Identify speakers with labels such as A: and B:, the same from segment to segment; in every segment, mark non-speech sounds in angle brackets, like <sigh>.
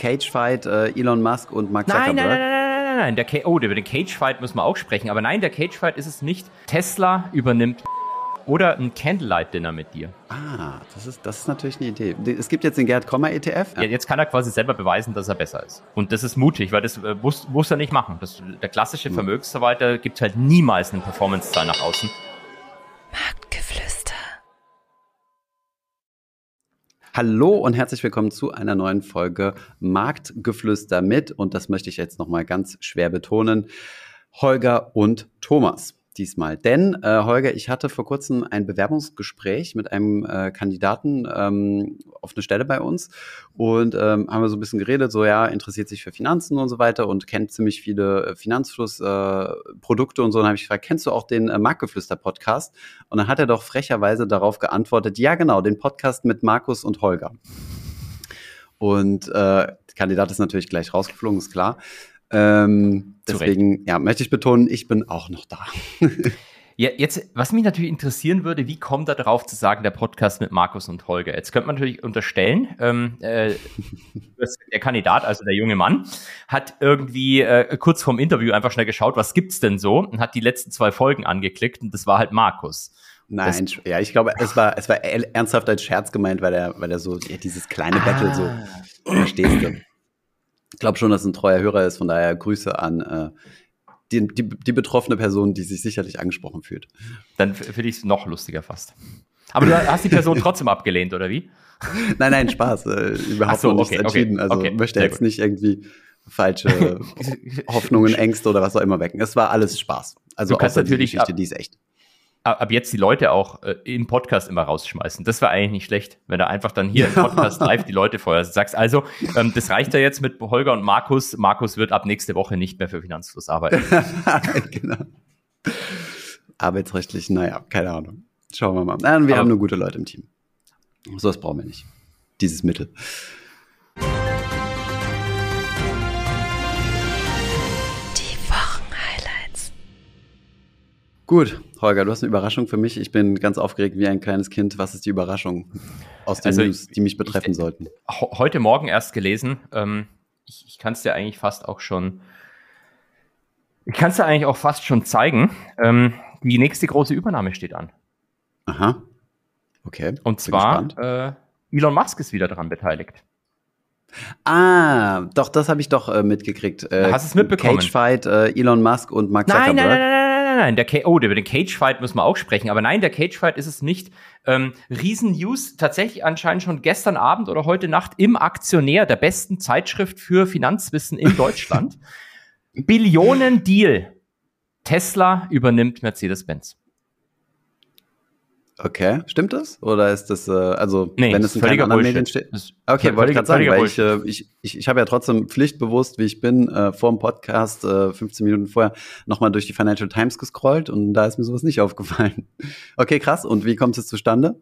A: Cage-Fight, äh, Elon Musk und Mark
B: Zuckerberg.
A: Nein, nein,
B: nein, nein, nein, nein. Der Ca oh, über den Cage-Fight müssen wir auch sprechen. Aber nein, der Cage-Fight ist es nicht. Tesla übernimmt oder ein Candlelight-Dinner mit dir.
A: Ah, das ist, das ist natürlich eine Idee. Es gibt jetzt den Gerd Kommer ETF.
B: Ja. jetzt kann er quasi selber beweisen, dass er besser ist. Und das ist mutig, weil das äh, muss, muss er nicht machen. Das, der klassische hm. Vermögensverwalter gibt halt niemals eine Performance-Zahl nach außen.
C: Marktgeflüster.
A: Hallo und herzlich willkommen zu einer neuen Folge Marktgeflüster mit, und das möchte ich jetzt nochmal ganz schwer betonen, Holger und Thomas diesmal. Denn, äh, Holger, ich hatte vor kurzem ein Bewerbungsgespräch mit einem äh, Kandidaten ähm, auf eine Stelle bei uns und ähm, haben wir so ein bisschen geredet, so ja, interessiert sich für Finanzen und so weiter und kennt ziemlich viele äh, Finanzflussprodukte äh, und so. Und habe ich gefragt, kennst du auch den äh, Marktgeflüster-Podcast? Und dann hat er doch frecherweise darauf geantwortet, ja genau, den Podcast mit Markus und Holger. Und äh, der Kandidat ist natürlich gleich rausgeflogen, ist klar. Ähm, deswegen, ja, möchte ich betonen, ich bin auch noch da. <laughs>
B: ja, jetzt, was mich natürlich interessieren würde, wie kommt er darauf zu sagen, der Podcast mit Markus und Holger? Jetzt könnte man natürlich unterstellen, ähm, äh, <laughs> der Kandidat, also der junge Mann, hat irgendwie äh, kurz vorm Interview einfach schnell geschaut, was gibt's denn so? Und hat die letzten zwei Folgen angeklickt und das war halt Markus.
A: Nein, das, ja, ich glaube, es war, es war ernsthaft als Scherz gemeint, weil er, weil er so ja, dieses kleine ah. Battle so verstehst du. Ich glaube schon, dass ein treuer Hörer ist, von daher Grüße an äh, die, die, die betroffene Person, die sich sicherlich angesprochen fühlt.
B: Dann finde ich es noch lustiger fast. Aber du hast die Person trotzdem abgelehnt, oder wie? <laughs>
A: Nein, nein, Spaß. Äh, überhaupt so, noch nichts okay, entschieden. Okay, also okay, möchte jetzt gut. nicht irgendwie falsche <laughs> Hoffnungen, Ängste oder was auch immer wecken. Es war alles Spaß. Also
B: du kannst natürlich
A: die Geschichte, die ist echt
B: ab jetzt die Leute auch äh, im Podcast immer rausschmeißen. Das wäre eigentlich nicht schlecht, wenn du einfach dann hier im <laughs> Podcast live die Leute feuerst. Sagst also, ähm, das reicht ja jetzt mit Holger und Markus. Markus wird ab nächste Woche nicht mehr für Finanzfluss arbeiten. <laughs> genau.
A: Arbeitsrechtlich, naja, keine Ahnung. Schauen wir mal. Nein, wir Aber haben nur gute Leute im Team. So was brauchen wir nicht. Dieses Mittel. Gut, Holger, du hast eine Überraschung für mich. Ich bin ganz aufgeregt wie ein kleines Kind. Was ist die Überraschung aus den also News, die mich betreffen ich, sollten?
B: Heute Morgen erst gelesen. Ähm, ich, ich kann es dir eigentlich fast auch schon. Ich kann es dir eigentlich auch fast schon zeigen. Ähm, die nächste große Übernahme steht an.
A: Aha. Okay.
B: Und zwar äh, Elon Musk ist wieder daran beteiligt.
A: Ah, doch, das habe ich doch äh, mitgekriegt.
B: Äh, Hast du es mitbekommen?
A: Cage Fight, äh, Elon Musk und Mark Zuckerberg.
B: Nein, nein, nein, nein, der Ca oh, über den Cage-Fight müssen wir auch sprechen, aber nein, der Cage-Fight ist es nicht. Ähm, Riesen-News, tatsächlich anscheinend schon gestern Abend oder heute Nacht im Aktionär der besten Zeitschrift für Finanzwissen in Deutschland. <laughs> Billionen-Deal. Tesla übernimmt Mercedes-Benz.
A: Okay, stimmt das? Oder ist das, äh, also,
B: nee,
A: wenn es in keinen anderen Medien steht? Okay, wollte ich gerade sagen, weil ich, äh, ich, ich, ich habe ja trotzdem pflichtbewusst, wie ich bin, äh, vor dem Podcast, äh, 15 Minuten vorher, nochmal durch die Financial Times gescrollt und da ist mir sowas nicht <laughs> aufgefallen. Okay, krass. Und wie kommt es zustande?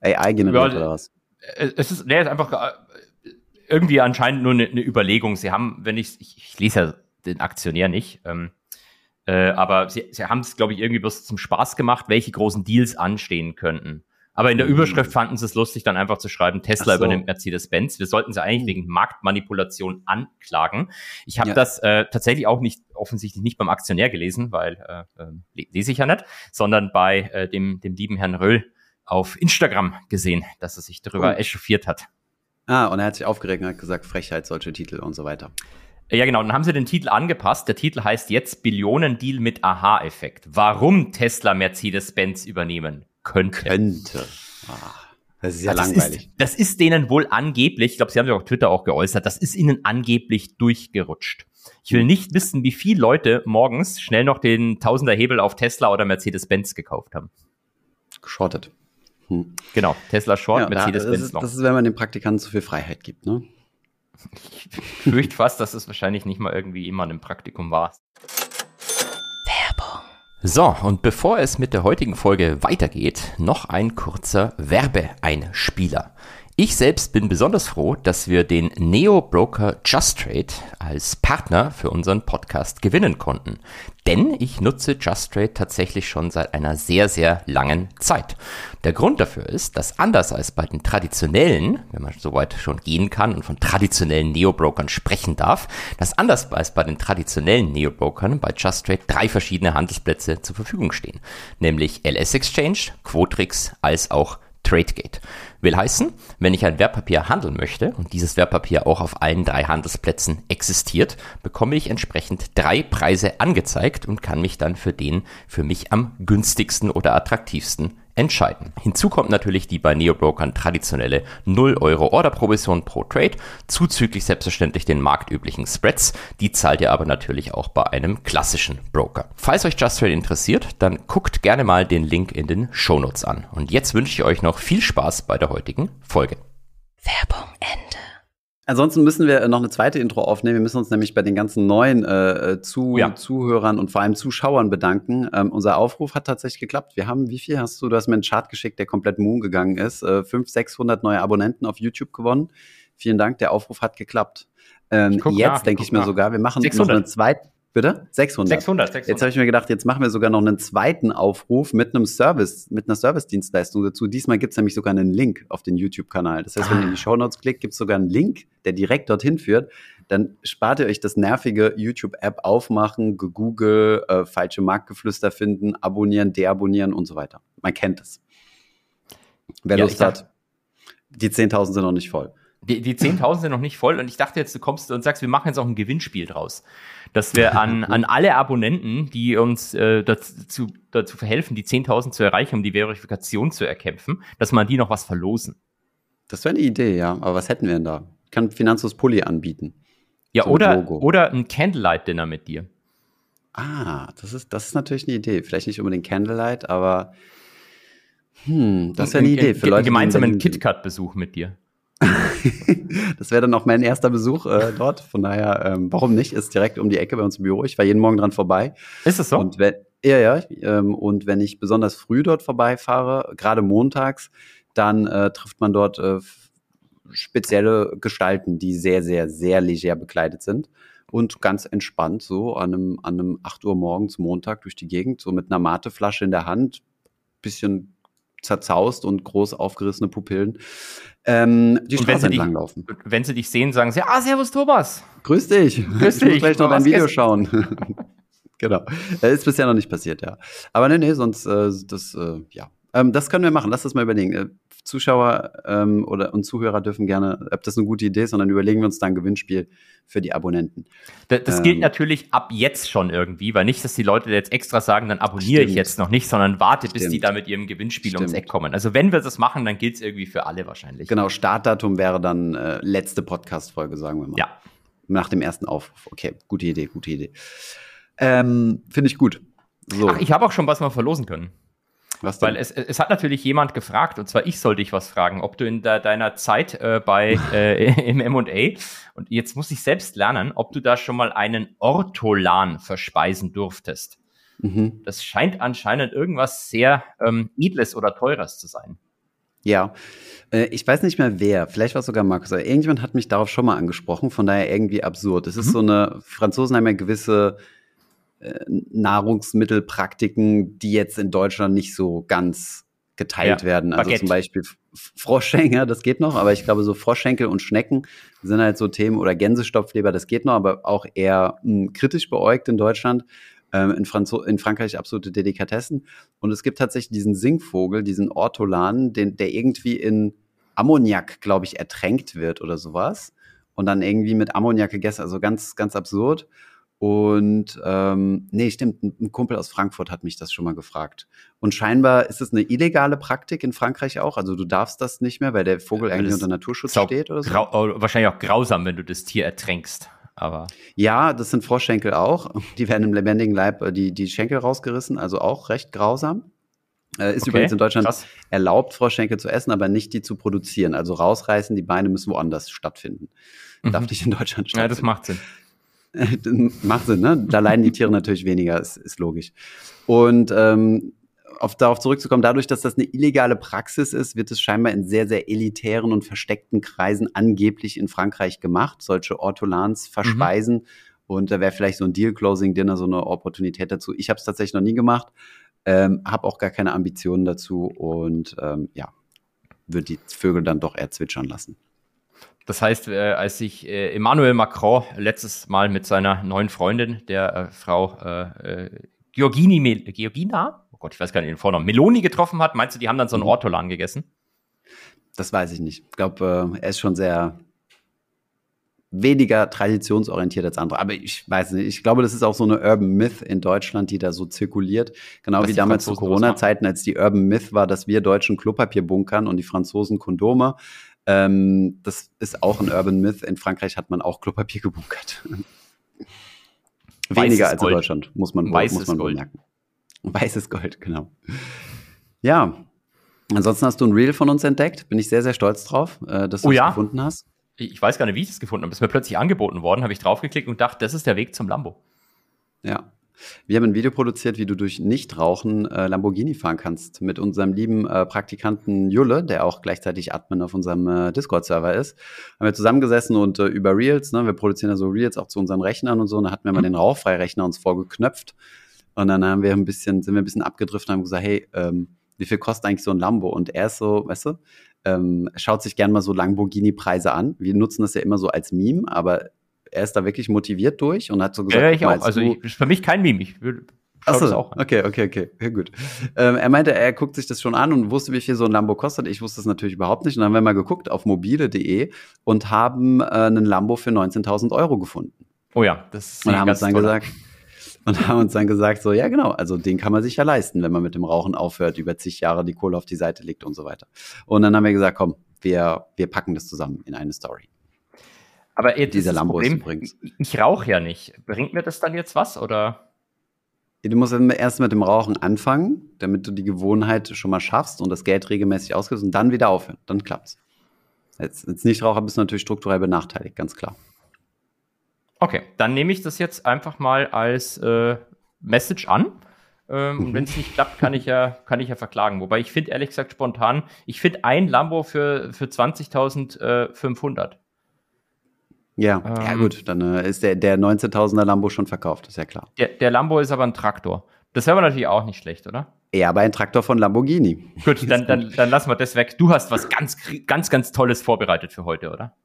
A: AI generiert ja, oder was?
B: Es ist, nee, ist einfach äh, irgendwie anscheinend nur eine, eine Überlegung. Sie haben, wenn ich, ich, ich lese ja den Aktionär nicht, ähm, äh, aber sie, sie haben es, glaube ich, irgendwie bloß zum Spaß gemacht, welche großen Deals anstehen könnten. Aber in der mhm. Überschrift fanden sie es lustig, dann einfach zu schreiben, Tesla so. übernimmt Mercedes-Benz. Wir sollten sie eigentlich mhm. wegen Marktmanipulation anklagen. Ich habe ja. das äh, tatsächlich auch nicht, offensichtlich nicht beim Aktionär gelesen, weil äh, äh, lese ich ja nicht, sondern bei äh, dem, dem lieben Herrn Röll auf Instagram gesehen, dass er sich darüber oh. echauffiert hat.
A: Ah, und er hat sich aufgeregt und hat gesagt, Frechheit, solche Titel und so weiter.
B: Ja, genau. Dann haben sie den Titel angepasst. Der Titel heißt jetzt Billionendeal mit Aha-Effekt. Warum Tesla Mercedes-Benz übernehmen könnte.
A: Könnte. Ach, das ist ja
B: das
A: langweilig.
B: Ist, das ist denen wohl angeblich, ich glaube, sie haben sich auf Twitter auch geäußert, das ist ihnen angeblich durchgerutscht. Ich will nicht wissen, wie viele Leute morgens schnell noch den Tausender-Hebel auf Tesla oder Mercedes-Benz gekauft haben.
A: Geschortet.
B: Hm. Genau, Tesla Short, ja, Mercedes-Benz
A: noch. Das ist, wenn man den Praktikanten zu viel Freiheit gibt, ne?
B: Ich fürchte fast, dass es wahrscheinlich nicht mal irgendwie jemand im Praktikum war. Werbung. So, und bevor es mit der heutigen Folge weitergeht, noch ein kurzer Werbeeinspieler. Ich selbst bin besonders froh, dass wir den Neo-Broker JustTrade als Partner für unseren Podcast gewinnen konnten. Denn ich nutze JustTrade tatsächlich schon seit einer sehr, sehr langen Zeit. Der Grund dafür ist, dass anders als bei den traditionellen, wenn man soweit schon gehen kann und von traditionellen Neo-Brokern sprechen darf, dass anders als bei den traditionellen Neo-Brokern bei JustTrade drei verschiedene Handelsplätze zur Verfügung stehen. Nämlich LS Exchange, Quotrix als auch TradeGate. Will heißen, wenn ich ein Wertpapier handeln möchte und dieses Wertpapier auch auf allen drei Handelsplätzen existiert, bekomme ich entsprechend drei Preise angezeigt und kann mich dann für den für mich am günstigsten oder attraktivsten entscheiden. Hinzu kommt natürlich die bei Neobrokern traditionelle 0 Euro Orderprovision pro Trade, zuzüglich selbstverständlich den marktüblichen Spreads. Die zahlt ihr aber natürlich auch bei einem klassischen Broker. Falls euch Just Trade interessiert, dann guckt gerne mal den Link in den Shownotes an. Und jetzt wünsche ich euch noch viel Spaß bei der heutigen Folge.
C: Werbung Ende.
A: Ansonsten müssen wir noch eine zweite Intro aufnehmen. Wir müssen uns nämlich bei den ganzen neuen äh, äh, zu
B: Ja.
A: Zuhörern und vor allem Zuschauern bedanken. Ähm, unser Aufruf hat tatsächlich geklappt. Wir haben, wie viel hast du, du hast mir einen Chart geschickt, der komplett Moon gegangen ist. Äh, 500, 600 neue Abonnenten auf YouTube gewonnen. Vielen Dank, der Aufruf hat geklappt. Ähm, jetzt denke ich mir
B: nach.
A: sogar, wir machen
B: 600.
A: noch eine zweite. Bitte? 600.
B: 600, 600.
A: Jetzt habe ich mir gedacht, jetzt machen wir sogar noch einen zweiten Aufruf mit einem Service, mit einer Service-Dienstleistung dazu. Diesmal gibt es nämlich sogar einen Link auf den YouTube-Kanal. Das heißt, wenn ihr in die Shownotes klickt, gibt es sogar einen Link, der direkt dorthin führt. Dann spart ihr euch das nervige YouTube-App aufmachen, Google, äh, falsche Marktgeflüster finden, abonnieren, deabonnieren und so weiter. Man kennt es. Wer
B: Ja,
A: Lust hat, die 10.000 sind noch nicht voll.
B: Die, die <laughs> 10.000 sind noch nicht voll und ich dachte jetzt, du kommst und sagst, wir machen jetzt auch ein Gewinnspiel draus. Dass <laughs> wir an, an alle Abonnenten, die uns äh, dazu, dazu verhelfen, die 10.000 zu erreichen, um die Verifikation zu erkämpfen, dass man die noch was verlosen.
A: Das wäre eine Idee, ja. Aber was hätten wir denn da? Ich kann Finanzus Pulli anbieten.
B: Ja,
A: So
B: oder, oder ein Candlelight-Dinner mit dir.
A: Ah, das ist, das ist natürlich eine Idee. Vielleicht nicht unbedingt Candlelight, aber hm, das wäre eine
B: Ein-
A: Idee für Leute. die in
B: Gemeinsam einen
A: Berlin sind.
B: KitKat-Besuch mit dir. <laughs>
A: Das wäre dann auch mein erster Besuch äh, dort. Von daher, ähm, warum nicht? Ist direkt um die Ecke bei uns im Büro. Ich war jeden Morgen dran vorbei.
B: Ist es so?
A: Und wenn, ja, ja, ähm, und wenn ich besonders früh dort vorbeifahre, gerade montags, dann äh, trifft man dort äh, spezielle Gestalten, die sehr, sehr, sehr leger bekleidet sind und ganz entspannt so an einem, an einem 8 Uhr morgens Montag durch die Gegend, so mit einer Mateflasche in der Hand, bisschen zerzaust und groß aufgerissene Pupillen, ähm, die Straße
B: dich-
A: entlang laufen.
B: Wenn sie dich sehen, sagen sie, ah, servus Thomas.
A: Grüß dich.
B: Grüß
A: ich muss
B: dich.
A: gleich noch dein Video
B: gestern-
A: schauen. <laughs> genau. Äh, Ist bisher noch nicht passiert, ja. Aber nee, nee, sonst, äh, das, äh, ja. Ähm, das können wir machen. Lass das mal überlegen. Zuschauer ähm, oder und Zuhörer dürfen gerne, ob das eine gute Idee ist, sondern überlegen wir uns da ein Gewinnspiel für die Abonnenten.
B: Da- Das
A: Ähm.
B: gilt natürlich ab jetzt schon irgendwie, weil nicht, dass die Leute jetzt extra sagen, dann abonniere ich
A: Stimmt.
B: jetzt noch nicht, sondern warte, bis die
A: Stimmt.
B: da mit ihrem Gewinnspiel ums
A: Stimmt.
B: Eck kommen. Also wenn wir das machen, dann gilt es irgendwie für alle wahrscheinlich.
A: Genau, Startdatum wäre dann äh, letzte Podcast-Folge, sagen wir mal.
B: Ja.
A: Nach dem ersten Aufruf. Okay, gute Idee, gute Idee. Ähm, Finde ich gut. So,
B: Ach, ich habe auch schon was mal verlosen können.
A: Was denn?
B: Weil es, es hat natürlich jemand gefragt, und zwar ich soll dich was fragen, ob du in de deiner Zeit äh, bei <laughs> äh, im M&A, und jetzt muss ich selbst lernen, ob du da schon mal einen Ortolan verspeisen durftest.
A: mhm.
B: Das scheint anscheinend irgendwas sehr ähm, Edles oder Teures zu sein.
A: Ja, äh, ich weiß nicht mehr wer, vielleicht war es sogar Markus, aber irgendjemand hat mich darauf schon mal angesprochen, von daher irgendwie absurd. Es ist
B: Mhm.
A: so eine, Franzosen haben ja gewisse Nahrungsmittelpraktiken, die jetzt in Deutschland nicht so ganz geteilt
B: Ja,
A: werden. Also
B: Baguette.
A: zum Beispiel Froschschenkel, das geht noch, aber ich glaube, so Froschschenkel und Schnecken sind halt so Themen oder Gänsestopfleber, das geht noch, aber auch eher mh, kritisch beäugt in Deutschland. Ähm, in, Franzo in Frankreich absolute Delikatessen. Und es gibt tatsächlich diesen Singvogel, diesen Ortolan, den, der irgendwie in Ammoniak, glaube ich, ertränkt wird oder sowas. Und dann irgendwie mit Ammoniak gegessen, also ganz, ganz absurd. Und ähm, nee, stimmt, ein, Kumpel aus Frankfurt hat mich das schon mal gefragt. Und scheinbar ist es eine illegale Praktik in Frankreich auch. Also du darfst das nicht mehr, weil der Vogel
B: Weil
A: eigentlich unter Naturschutz steht oder so.
B: Äh, wahrscheinlich auch grausam, wenn du das Tier ertränkst. Aber
A: Ja, das sind Froschschenkel auch. <laughs> Die werden im lebendigen Leib äh, die, die Schenkel rausgerissen, also auch recht grausam. Äh, ist
B: Okay,
A: übrigens in Deutschland
B: krass.
A: erlaubt, Froschschenkel zu essen, aber nicht die zu produzieren. Also rausreißen, die Beine müssen woanders stattfinden. Darf
B: Mhm.
A: nicht in Deutschland
B: ja, das
A: stattfinden.
B: macht Sinn. <laughs>
A: macht Sinn, ne? Da leiden die Tiere natürlich weniger, ist, ist logisch. Und ähm, auf, darauf zurückzukommen, dadurch, dass das eine illegale Praxis ist, wird es scheinbar in sehr, sehr elitären und versteckten Kreisen angeblich in Frankreich gemacht, solche Ortolans verspeisen. Mhm. Und da wäre vielleicht so ein Deal-Closing-Dinner so eine Opportunität dazu. Ich habe es tatsächlich noch nie gemacht, ähm, habe auch gar keine Ambitionen dazu und ähm, ja, würde die Vögel dann doch eher zwitschern lassen.
B: Das heißt, äh, als sich äh, Emmanuel Macron letztes Mal mit seiner neuen Freundin, der äh, Frau äh, äh Georgini, Mel Georgina, oh Gott, ich weiß gar nicht den Vornamen, Meloni getroffen hat, meinst du, die haben dann so einen mhm. Ortolan gegessen?
A: Das weiß ich nicht. Ich glaube, äh, er ist schon sehr weniger traditionsorientiert als andere. Aber ich weiß nicht, ich glaube, das ist auch so eine Urban Myth in Deutschland, die da so zirkuliert. Genau Was wie damals zu Corona-Zeiten, als die Urban Myth war, dass wir Deutschen Klopapier bunkern und die Franzosen Kondome. Ähm, das ist auch ein Urban Myth. In Frankreich hat man auch Klopapier gebunkert. Weniger als in Gold. Deutschland, muss man, Weißes muss man Gold. merken. Weißes Gold, genau. Ja, ansonsten hast du ein Reel von uns entdeckt. Bin ich sehr, sehr stolz drauf, äh, dass du
B: oh,
A: es
B: ja?
A: gefunden hast.
B: Ich weiß gar nicht, wie ich es gefunden habe. Es ist mir plötzlich angeboten worden, habe ich draufgeklickt und dachte, das ist der Weg zum Lambo.
A: Ja, wir haben ein Video produziert, wie du durch Nichtrauchen äh, Lamborghini fahren kannst. Mit unserem lieben äh, Praktikanten Julle, der auch gleichzeitig Admin auf unserem äh, Discord-Server ist. Haben wir zusammengesessen und äh, über Reels, ne, wir produzieren ja so Reels auch zu unseren Rechnern und so, und da hatten wir mhm. mal den Rauchfreirechner uns vorgeknöpft. Und dann haben wir ein bisschen, sind wir ein bisschen abgedriftet und haben gesagt, hey, ähm, wie viel kostet eigentlich so ein Lambo? Und er ist so, weißt du, ähm, schaut sich gern mal so Lamborghini-Preise an. Wir nutzen das ja immer so als Meme, aber er ist da wirklich motiviert durch und hat so gesagt,
B: ja, ich auch. Also ich, ist für mich kein Meme. Ich würde
A: Achso, auch okay, okay, okay, ja, gut. Ähm, er meinte, er guckt sich das schon an und wusste, wie viel so ein Lambo kostet. Ich wusste es natürlich überhaupt nicht. Und dann haben wir mal geguckt auf mobile.de und haben äh, einen Lambo für 19.000 Euro gefunden.
B: Oh ja, das
A: ist Und haben uns dann toll. gesagt, und haben uns dann gesagt, so, ja, genau, also den kann man sich ja leisten, wenn man mit dem Rauchen aufhört, über zig Jahre die Kohle auf die Seite legt und so weiter. Und dann haben wir gesagt, komm, wir, wir packen das zusammen in eine Story.
B: Aber jetzt dieser Lambo Problem, übrigens. Ich rauche ja nicht. Bringt mir das dann jetzt was oder?
A: Du musst erst mit dem Rauchen anfangen, damit du die Gewohnheit schon mal schaffst und das Geld regelmäßig ausgibst und dann wieder aufhören. Dann klappt's. Als, als Nichtraucher bist du natürlich strukturell benachteiligt, ganz klar.
B: Okay, dann nehme ich das jetzt einfach mal als äh, Message an. Ähm, mhm. Und wenn es nicht klappt, kann ich ja, kann ich ja verklagen. Wobei ich finde, ehrlich gesagt, spontan, ich finde ein Lambo für, für 20.500.
A: Ja, ähm, ja gut, dann äh, ist der, der 19.000er Lambo schon verkauft, ist ja klar.
B: Der, der Lambo ist aber ein Traktor. Das wäre aber natürlich auch nicht schlecht, oder?
A: Ja, aber ein Traktor von Lamborghini.
B: Gut, <laughs> dann, dann, dann lassen wir das weg. Du hast was ganz, ganz, ganz Tolles vorbereitet für heute, oder?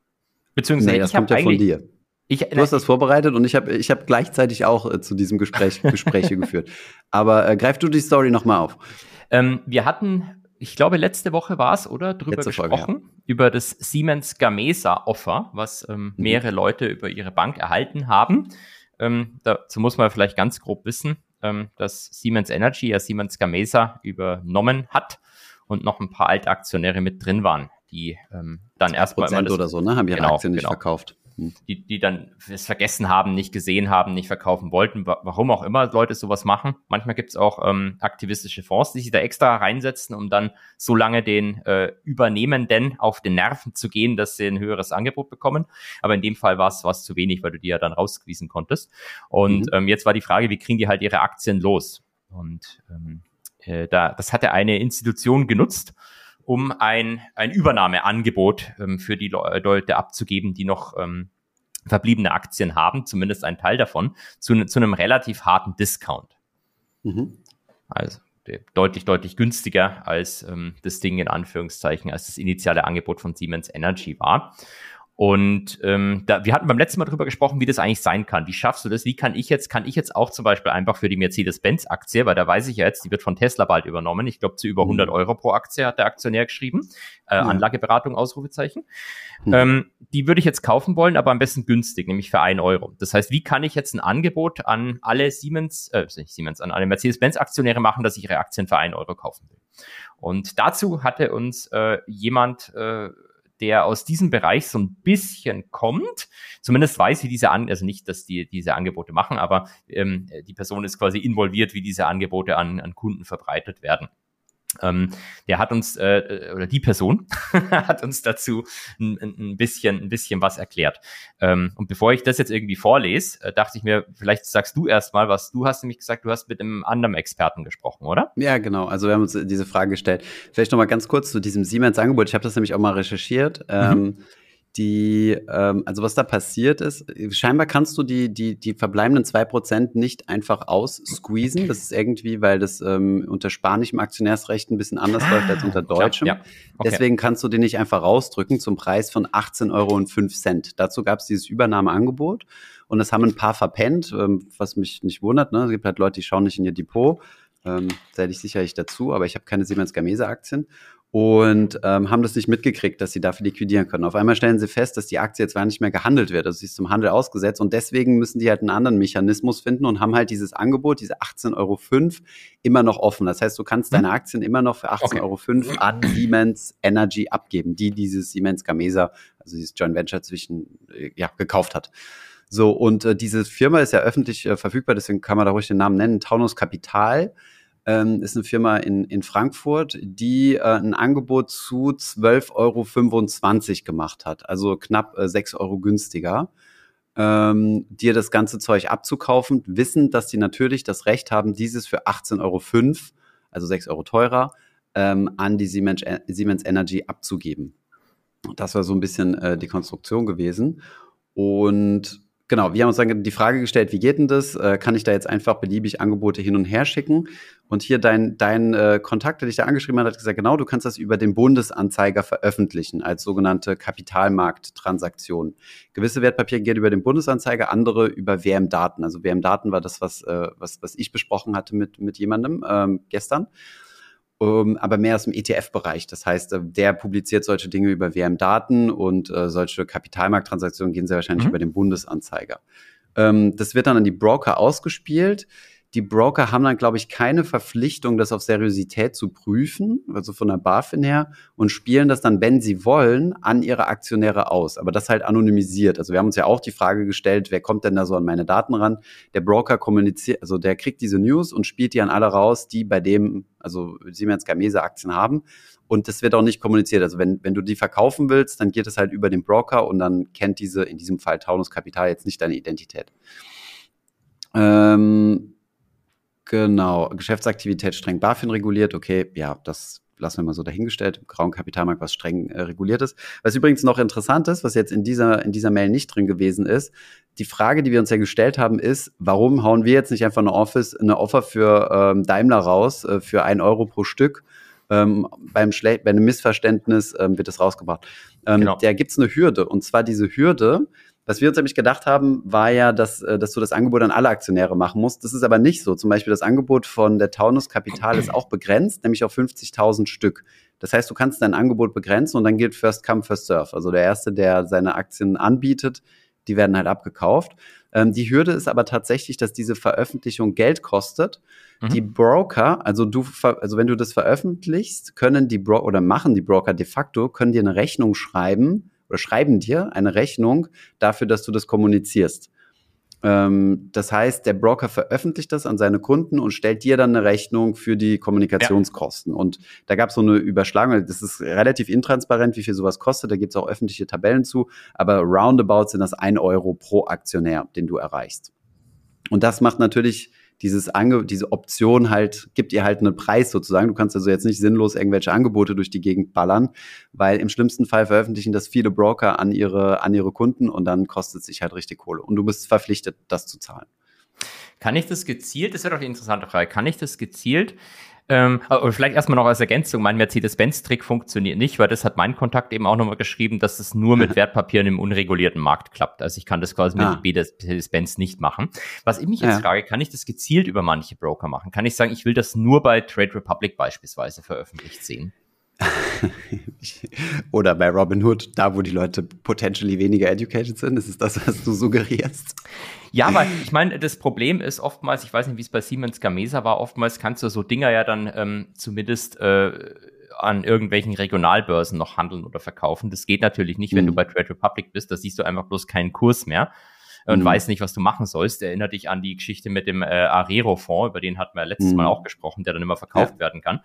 A: Beziehungsweise nee, das kommt ja von dir. Ich, du hast das vorbereitet und ich habe ich hab gleichzeitig auch äh, zu diesem Gespräch <laughs> Gespräche geführt. Aber äh, greif du die Story nochmal auf.
B: Ähm, wir hatten ich glaube, letzte Woche war es, oder? Drüber letzte gesprochen, Folge, ja. über das Siemens Gamesa Offer, was ähm, mhm. mehrere Leute über ihre Bank erhalten haben. Ähm, dazu muss man vielleicht ganz grob wissen, ähm, dass Siemens Energy ja Siemens Gamesa übernommen hat und noch ein paar Altaktionäre mit drin waren, die ähm, dann erstmal
A: oder so, ne? Haben ihre genau, Aktien nicht genau. verkauft
B: die, die dann es vergessen haben, nicht gesehen haben, nicht verkaufen wollten, warum auch immer Leute sowas machen. Manchmal gibt es auch ähm, aktivistische Fonds, die sich da extra reinsetzen, um dann so lange den äh, Übernehmenden auf den Nerven zu gehen, dass sie ein höheres Angebot bekommen. Aber in dem Fall war es zu wenig, weil du die ja dann rausgewiesen konntest. Und mhm. ähm, jetzt war die Frage, wie kriegen die halt ihre Aktien los? Und ähm, äh, da, das hatte eine Institution genutzt, um ein, ein Übernahmeangebot ähm, für die Leute abzugeben, die noch ähm, verbliebene Aktien haben, zumindest ein Teil davon, zu, zu einem relativ harten Discount. Mhm. Also deutlich, deutlich günstiger als ähm, das Ding in Anführungszeichen, als das initiale Angebot von Siemens Energy war. Und ähm, da, wir hatten beim letzten Mal drüber gesprochen, wie das eigentlich sein kann. Wie schaffst du das? Wie kann ich jetzt, kann ich jetzt auch zum Beispiel einfach für die Mercedes-Benz-Aktie, weil da weiß ich ja jetzt, die wird von Tesla bald übernommen. Ich glaube, zu über 100 mhm. Euro pro Aktie hat der Aktionär geschrieben. Äh, ja. Anlageberatung, Ausrufezeichen. Mhm. Ähm, die würde ich jetzt kaufen wollen, aber am besten günstig, nämlich für einen Euro. Das heißt, wie kann ich jetzt ein Angebot an alle Siemens, äh, nicht Siemens, an alle Mercedes-Benz-Aktionäre machen, dass ich ihre Aktien für einen Euro kaufen will? Und dazu hatte uns äh, jemand äh, der aus diesem Bereich so ein bisschen kommt. Zumindest weiß, wie diese An also nicht, dass die diese Angebote machen, aber ähm, die Person ist quasi involviert, wie diese Angebote an, an Kunden verbreitet werden. Ähm, der hat uns, äh, oder die Person <laughs> hat uns dazu ein, ein, bisschen, ein bisschen was erklärt. Ähm, und bevor ich das jetzt irgendwie vorlese, äh, dachte ich mir, vielleicht sagst du erstmal was. Du hast nämlich gesagt, du hast mit einem anderen Experten gesprochen, oder?
A: Ja, genau. Also wir haben uns diese Frage gestellt. Vielleicht nochmal ganz kurz zu diesem Siemens-Angebot. Ich habe das nämlich auch mal recherchiert. Mhm. Die, ähm, also was da passiert ist, scheinbar kannst du die, die, die verbleibenden zwei Prozent nicht einfach aussqueezen. Das ist irgendwie, weil das ähm, unter spanischem Aktionärsrecht ein bisschen anders ah, läuft als unter deutschem. Klar, ja. okay. Deswegen kannst du den nicht einfach rausdrücken zum Preis von 18,05 Euro. Dazu gab es dieses Übernahmeangebot und das haben ein paar verpennt, ähm, was mich nicht wundert. Ne? Es gibt halt Leute, die schauen nicht in ihr Depot. Ähm, zähle ich sicherlich dazu, aber ich habe keine Siemens Gamesa Aktien und ähm, haben das nicht mitgekriegt, dass sie dafür liquidieren können. Auf einmal stellen sie fest, dass die Aktie jetzt gar nicht mehr gehandelt wird, also sie ist zum Handel ausgesetzt und deswegen müssen die halt einen anderen Mechanismus finden und haben halt dieses Angebot, diese 18,05 Euro immer noch offen. Das heißt, du kannst deine mhm. Aktien immer noch für 18,05 Euro an Siemens Energy abgeben, die dieses Siemens Gamesa, also dieses Joint Venture zwischen, äh, ja, gekauft hat. So, und äh, diese Firma ist ja öffentlich äh, verfügbar, deswegen kann man da ruhig den Namen nennen, Taunus Kapital ähm, ist eine Firma in, in Frankfurt, die äh, ein Angebot zu 12,25 Euro gemacht hat, also knapp äh, 6 Euro günstiger. Ähm, dir das ganze Zeug abzukaufen, wissen, dass die natürlich das Recht haben, dieses für 18,05 Euro, also 6 Euro teurer, ähm, an die Siemens, äh, Siemens Energy abzugeben. Das war so ein bisschen äh, die Konstruktion gewesen. Und Genau, wir haben uns dann die Frage gestellt, wie geht denn das? Äh, kann ich da jetzt einfach beliebig Angebote hin und her schicken? Und hier dein, dein äh, Kontakt, der dich da angeschrieben hat, hat gesagt, genau, du kannst das über den Bundesanzeiger veröffentlichen als sogenannte Kapitalmarkttransaktion. Gewisse Wertpapiere gehen über den Bundesanzeiger, andere über WM-Daten. Also WM-Daten war das, was, äh, was, was ich besprochen hatte mit, mit jemandem ähm, gestern ähm, aber mehr aus dem ETF-Bereich. Das heißt, äh, der publiziert solche Dinge über WM-Daten und äh, solche Kapitalmarkttransaktionen gehen sehr wahrscheinlich mhm. über den Bundesanzeiger. Ähm, das wird dann an die Broker ausgespielt die Broker haben dann, glaube ich, keine Verpflichtung, das auf Seriosität zu prüfen, also von der BaFin her, und spielen das dann, wenn sie wollen, an ihre Aktionäre aus. Aber das halt anonymisiert. Also wir haben uns ja auch die Frage gestellt, wer kommt denn da so an meine Daten ran? Der Broker kommuniziert, also der kriegt diese News und spielt die an alle raus, die bei dem, also Siemens Gamesa Aktien haben. Und das wird auch nicht kommuniziert. Also wenn, wenn du die verkaufen willst, dann geht es halt über den Broker und dann kennt diese, in diesem Fall Taunus Kapital, jetzt nicht deine Identität. Ähm, Genau, Geschäftsaktivität streng BaFin reguliert. Okay, ja, das lassen wir mal so dahingestellt. Im grauen Kapitalmarkt, was streng äh, reguliert ist. Was übrigens noch interessant ist, was jetzt in dieser, in dieser Mail nicht drin gewesen ist, die Frage, die wir uns ja gestellt haben, ist, warum hauen wir jetzt nicht einfach eine Office, eine Offer für ähm, Daimler raus, äh, für ein Euro pro Stück? Ähm, beim Schle bei einem Missverständnis ähm, wird das rausgebracht. Ähm, genau. Da gibt's eine Hürde. Und zwar diese Hürde, was wir uns nämlich gedacht haben, war ja, dass, äh, dass du das Angebot an alle Aktionäre machen musst. Das ist aber nicht so. Zum Beispiel das Angebot von der Taunus Kapital ist auch begrenzt, nämlich auf 50.000 Stück. Das heißt, du kannst dein Angebot begrenzen und dann gilt First Come, First Serve. Also der Erste, der seine Aktien anbietet, die werden halt abgekauft. Ähm, die Hürde ist aber tatsächlich, dass diese Veröffentlichung Geld kostet. Mhm. Die Broker, also du, also wenn du das veröffentlichst, können die Bro oder machen die Broker de facto, können dir eine Rechnung schreiben, oder schreiben dir eine Rechnung dafür, dass du das kommunizierst. Ähm, das heißt, der Broker veröffentlicht das an seine Kunden und stellt dir dann eine Rechnung für die Kommunikationskosten. Ja. Und da gab es so eine Überschlagung. Das ist relativ intransparent, wie viel sowas kostet. Da gibt es auch öffentliche Tabellen zu. Aber roundabout sind das ein Euro pro Aktionär, den du erreichst. Und das macht natürlich dieses Ange diese Option halt, gibt ihr halt einen Preis sozusagen. Du kannst also jetzt nicht sinnlos irgendwelche Angebote durch die Gegend ballern, weil im schlimmsten Fall veröffentlichen das viele Broker an ihre, an ihre Kunden und dann kostet sich halt richtig Kohle. Und du bist verpflichtet, das zu zahlen.
B: Kann ich das gezielt, das wäre doch die interessante Frage, kann ich das gezielt ähm, aber vielleicht erstmal noch als Ergänzung, mein Mercedes-Benz-Trick funktioniert nicht, weil das hat mein Kontakt eben auch nochmal geschrieben, dass es nur mit Wertpapieren im unregulierten Markt klappt. Also ich kann das quasi ah. mit Mercedes-Benz nicht machen. Was ich mich jetzt ja. frage, kann ich das gezielt über manche Broker machen? Kann ich sagen, ich will das nur bei Trade Republic beispielsweise veröffentlicht sehen? <laughs>
A: Oder bei Robinhood, da wo die Leute potentially weniger educated sind, ist es das, was du suggerierst?
B: Ja, weil ich meine, das Problem ist oftmals, ich weiß nicht, wie es bei Siemens Gamesa war, oftmals kannst du so Dinger ja dann ähm, zumindest äh, an irgendwelchen Regionalbörsen noch handeln oder verkaufen. Das geht natürlich nicht, wenn mhm. du bei Trade Republic bist, da siehst du einfach bloß keinen Kurs mehr und mhm. weißt nicht, was du machen sollst. Erinnert dich an die Geschichte mit dem äh, Arero-Fonds, über den hatten wir letztes mhm. Mal auch gesprochen, der dann immer verkauft ja. werden kann.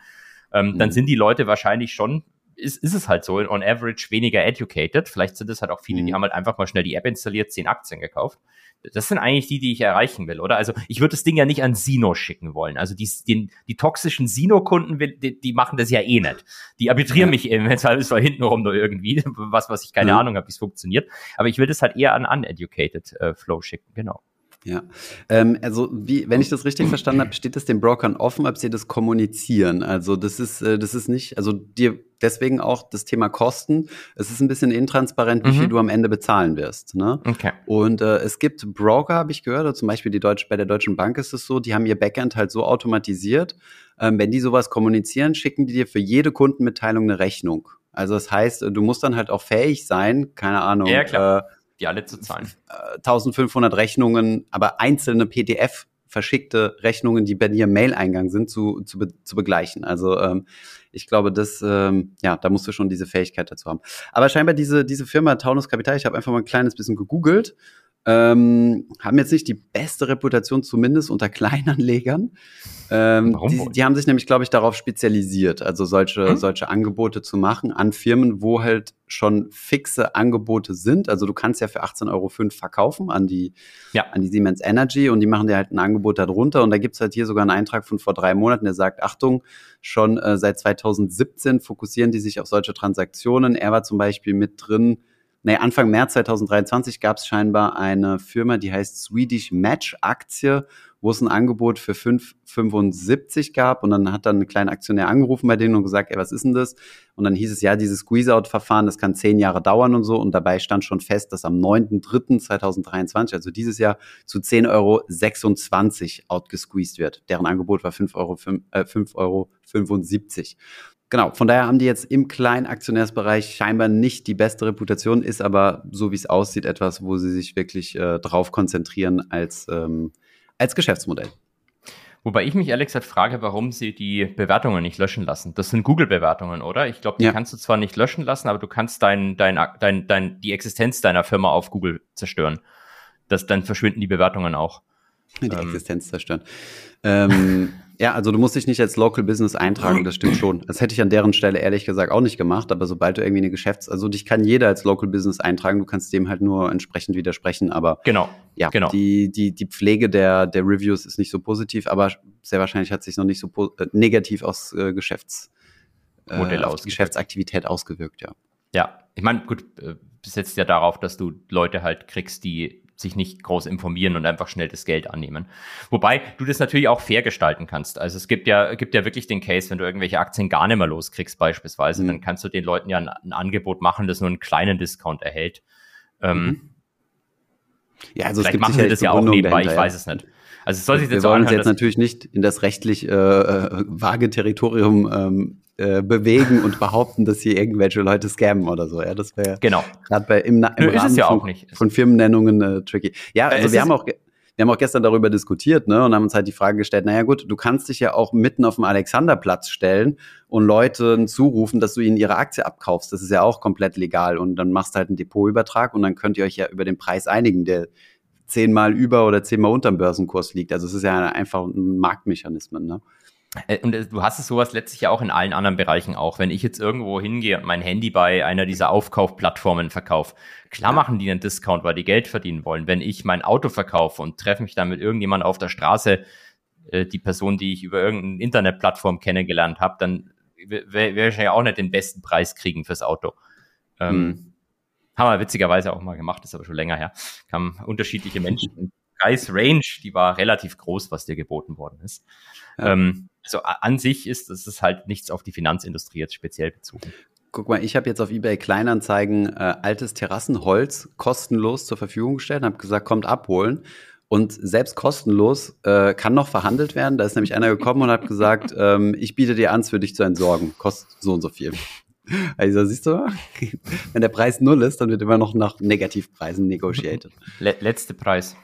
B: Ähm, dann mhm. sind die Leute wahrscheinlich schon ist, ist es halt so, on average weniger educated. Vielleicht sind es halt auch viele, mhm. die haben halt einfach mal schnell die App installiert, zehn Aktien gekauft. Das sind eigentlich die, die ich erreichen will, oder? Also ich würde das Ding ja nicht an Sino schicken wollen. Also die, die, die toxischen Sino-Kunden, die, die machen das ja eh nicht. Die arbitrieren ja. mich eben, wenn es war hintenrum nur irgendwie, <laughs> was, was ich keine mhm. Ahnung habe, wie es funktioniert. Aber ich will das halt eher an uneducated äh, Flow schicken, genau.
A: Ja, ähm, also wie, wenn ich das richtig verstanden habe, steht es den Brokern offen, ob sie das kommunizieren. Also das ist, äh, das ist nicht, also dir deswegen auch das Thema Kosten. Es ist ein bisschen intransparent, wie mhm. viel du am Ende bezahlen wirst. Ne? Okay. Und äh, es gibt Broker, habe ich gehört, oder zum Beispiel die Deutsche, bei der Deutschen Bank ist es so, die haben ihr Backend halt so automatisiert. Ähm, wenn die sowas kommunizieren, schicken die dir für jede Kundenmitteilung eine Rechnung. Also das heißt, du musst dann halt auch fähig sein, keine Ahnung.
B: Ja, klar. Äh, die alle zu zahlen.
A: 1500 äh, Rechnungen, aber einzelne PDF verschickte Rechnungen, die bei dir im Mail-Eingang sind, zu, zu, be zu begleichen. Also ähm, ich glaube, das, ähm, ja, da musst du schon diese Fähigkeit dazu haben. Aber scheinbar diese, diese Firma Taunus Kapital, ich habe einfach mal ein kleines bisschen gegoogelt, ähm, haben jetzt nicht die beste Reputation, zumindest unter <laughs> Kleinanlegern. Ähm, Warum die, die, haben sich nämlich, glaube ich, darauf spezialisiert, also solche, hm? solche Angebote zu machen an Firmen, wo halt schon fixe Angebote sind. Also du kannst ja für 18,05 Euro verkaufen an die, ja. an die Siemens Energy und die machen dir halt ein Angebot darunter. Und da gibt's halt hier sogar einen Eintrag von vor drei Monaten, der sagt, Achtung, schon äh, seit 2017 fokussieren die sich auf solche Transaktionen. Er war zum Beispiel mit drin, nee, Anfang März 2023 gab es scheinbar eine Firma, die heißt Swedish Match Aktie, wo es ein Angebot für 5,75 gab und dann hat dann ein kleiner Aktionär angerufen bei denen und gesagt, ey, was ist denn das? Und dann hieß es, ja, dieses Squeeze-Out-Verfahren, das kann zehn Jahre dauern und so und dabei stand schon fest, dass am 9.3.2023, also dieses Jahr, zu 10,26 Euro outgesqueezed wird. Deren Angebot war 5,75 Euro, äh, 5 Euro 75. Genau, von daher haben die jetzt im kleinen Aktionärsbereich scheinbar nicht die beste Reputation, ist aber, so wie es aussieht, etwas, wo sie sich wirklich äh, drauf konzentrieren als, ähm, als Geschäftsmodell.
B: Wobei ich mich ehrlich gesagt frage, warum sie die Bewertungen nicht löschen lassen. Das sind Google-Bewertungen, oder? Ich glaube, die ja. kannst du zwar nicht löschen lassen, aber du kannst dein, dein, dein, dein, die Existenz deiner Firma auf Google zerstören. Das, dann verschwinden die Bewertungen auch.
A: Die ähm, Existenz zerstören. Ähm, ja, also du musst dich nicht als Local Business eintragen, <gasps> das stimmt schon. Das hätte ich an deren Stelle ehrlich gesagt auch nicht gemacht, aber sobald du irgendwie eine Geschäfts-, also dich kann jeder als Local Business eintragen, du kannst dem halt nur entsprechend widersprechen, aber
B: genau,
A: ja,
B: genau.
A: Die, die, die Pflege der, der Reviews ist nicht so positiv, aber sehr wahrscheinlich hat sich noch nicht so äh, negativ aus äh, Geschäfts, äh, aus Geschäftsaktivität ausgewirkt, ja.
B: Ja, ich meine, gut, äh, setzt ja darauf, dass du Leute halt kriegst, die sich nicht groß informieren und einfach schnell das Geld annehmen. Wobei du das natürlich auch fair gestalten kannst. Also es gibt ja, gibt ja wirklich den Case, wenn du irgendwelche Aktien gar nicht mehr loskriegst beispielsweise, mhm. dann kannst du den Leuten ja ein, ein, Angebot machen, das nur einen kleinen Discount erhält. Ähm,
A: mhm. ja, also
B: vielleicht machen wir das ja auch nebenbei, ich weiß es nicht.
A: Also es soll sich jetzt wir wollen uns jetzt natürlich nicht in das rechtlich äh, äh, vage Territorium ähm, äh, bewegen und behaupten, dass hier irgendwelche Leute scammen oder so. Ja, das wäre
B: genau.
A: gerade bei im, im
B: Nö, Rahmen
A: ja
B: von,
A: von, Firmennennungen äh, tricky. Ja, äh, also wir haben auch wir haben auch gestern darüber diskutiert, ne, und haben uns halt die Frage gestellt, naja gut, du kannst dich ja auch mitten auf dem Alexanderplatz stellen und Leuten zurufen, dass du ihnen ihre Aktie abkaufst. Das ist ja auch komplett legal. Und dann machst du halt einen Depotübertrag und dann könnt ihr euch ja über den Preis einigen, der zehnmal über oder zehnmal unter dem Börsenkurs liegt. Also es ist ja einfach ein Marktmechanismen, ne?
B: Äh, und äh, du hast es sowas letztlich ja auch in allen anderen Bereichen auch. Wenn ich jetzt irgendwo hingehe und mein Handy bei einer dieser Aufkaufplattformen verkaufe, klar machen die einen Discount, weil die Geld verdienen wollen. Wenn ich mein Auto verkaufe und treffe mich dann mit irgendjemand auf der Straße, äh, die Person, die ich über irgendeine Internetplattform kennengelernt habe, dann werde ich ja auch nicht den besten Preis kriegen fürs Auto. Ähm, hm. Haben wir witzigerweise auch mal gemacht, ist aber schon länger her. Kamen unterschiedliche Menschen. Preisrange, die war relativ groß, was dir geboten worden ist. Ja. Ähm, also an sich ist es halt nichts auf die Finanzindustrie jetzt speziell bezogen.
A: Guck mal, ich habe jetzt auf eBay Kleinanzeigen äh, altes Terrassenholz kostenlos zur Verfügung gestellt und habe gesagt, kommt abholen. Und selbst kostenlos äh, kann noch verhandelt werden. Da ist nämlich einer gekommen und hat gesagt, <laughs> ähm, ich biete dir an, es für dich zu entsorgen. Kostet so und so viel. <laughs> Also siehst du, <laughs> wenn der Preis null ist, dann wird immer noch nach Negativpreisen negotiated.
B: letzte Preis.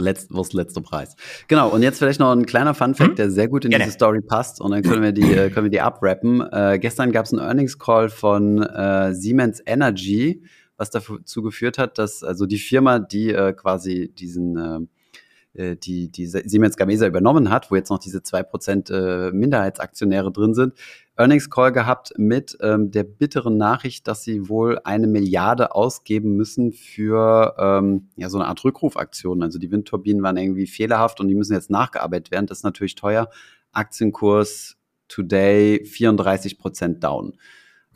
A: Letzt, was letzter Preis. Genau, und jetzt vielleicht noch ein kleiner Fun-Fact, hm? der sehr gut in Gerne. diese Story passt und dann können wir die, äh, können wir die abrappen. Äh, gestern gab es einen Earnings-Call von äh, Siemens Energy, was dazu geführt hat, dass also die Firma, die äh, quasi diesen äh, die, die Siemens Gamesa übernommen hat, wo jetzt noch diese zwei Prozent äh, Minderheitsaktionäre drin sind, Earnings Call gehabt mit ähm, der bitteren Nachricht, dass sie wohl eine Milliarde ausgeben müssen für ähm, ja so eine Art Rückrufaktion. Also die Windturbinen waren irgendwie fehlerhaft und die müssen jetzt nachgearbeitet werden. Das ist natürlich teuer. Aktienkurs today 34 Prozent down.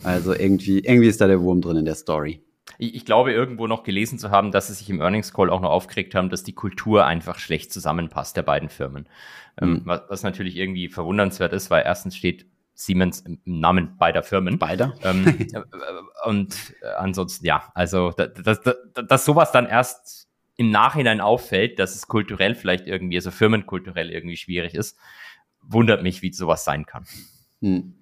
A: Also irgendwie, irgendwie ist da der Wurm drin in der Story.
B: Ich, glaube, irgendwo noch gelesen zu haben, dass sie sich im Earnings Call auch noch aufgeregt haben, dass die Kultur einfach schlecht zusammenpasst der beiden Firmen. Ähm, mhm. Was, was, natürlich irgendwie verwundernswert ist, weil erstens steht Siemens im Namen beider Firmen.
A: Beider.
B: Ähm, <laughs> äh, und äh, ansonsten, ja, also dass, dass, dass sowas dann erst im Nachhinein auffällt, dass es kulturell vielleicht irgendwie, also firmenkulturell irgendwie schwierig ist, wundert mich, wie sowas sein kann. Hm.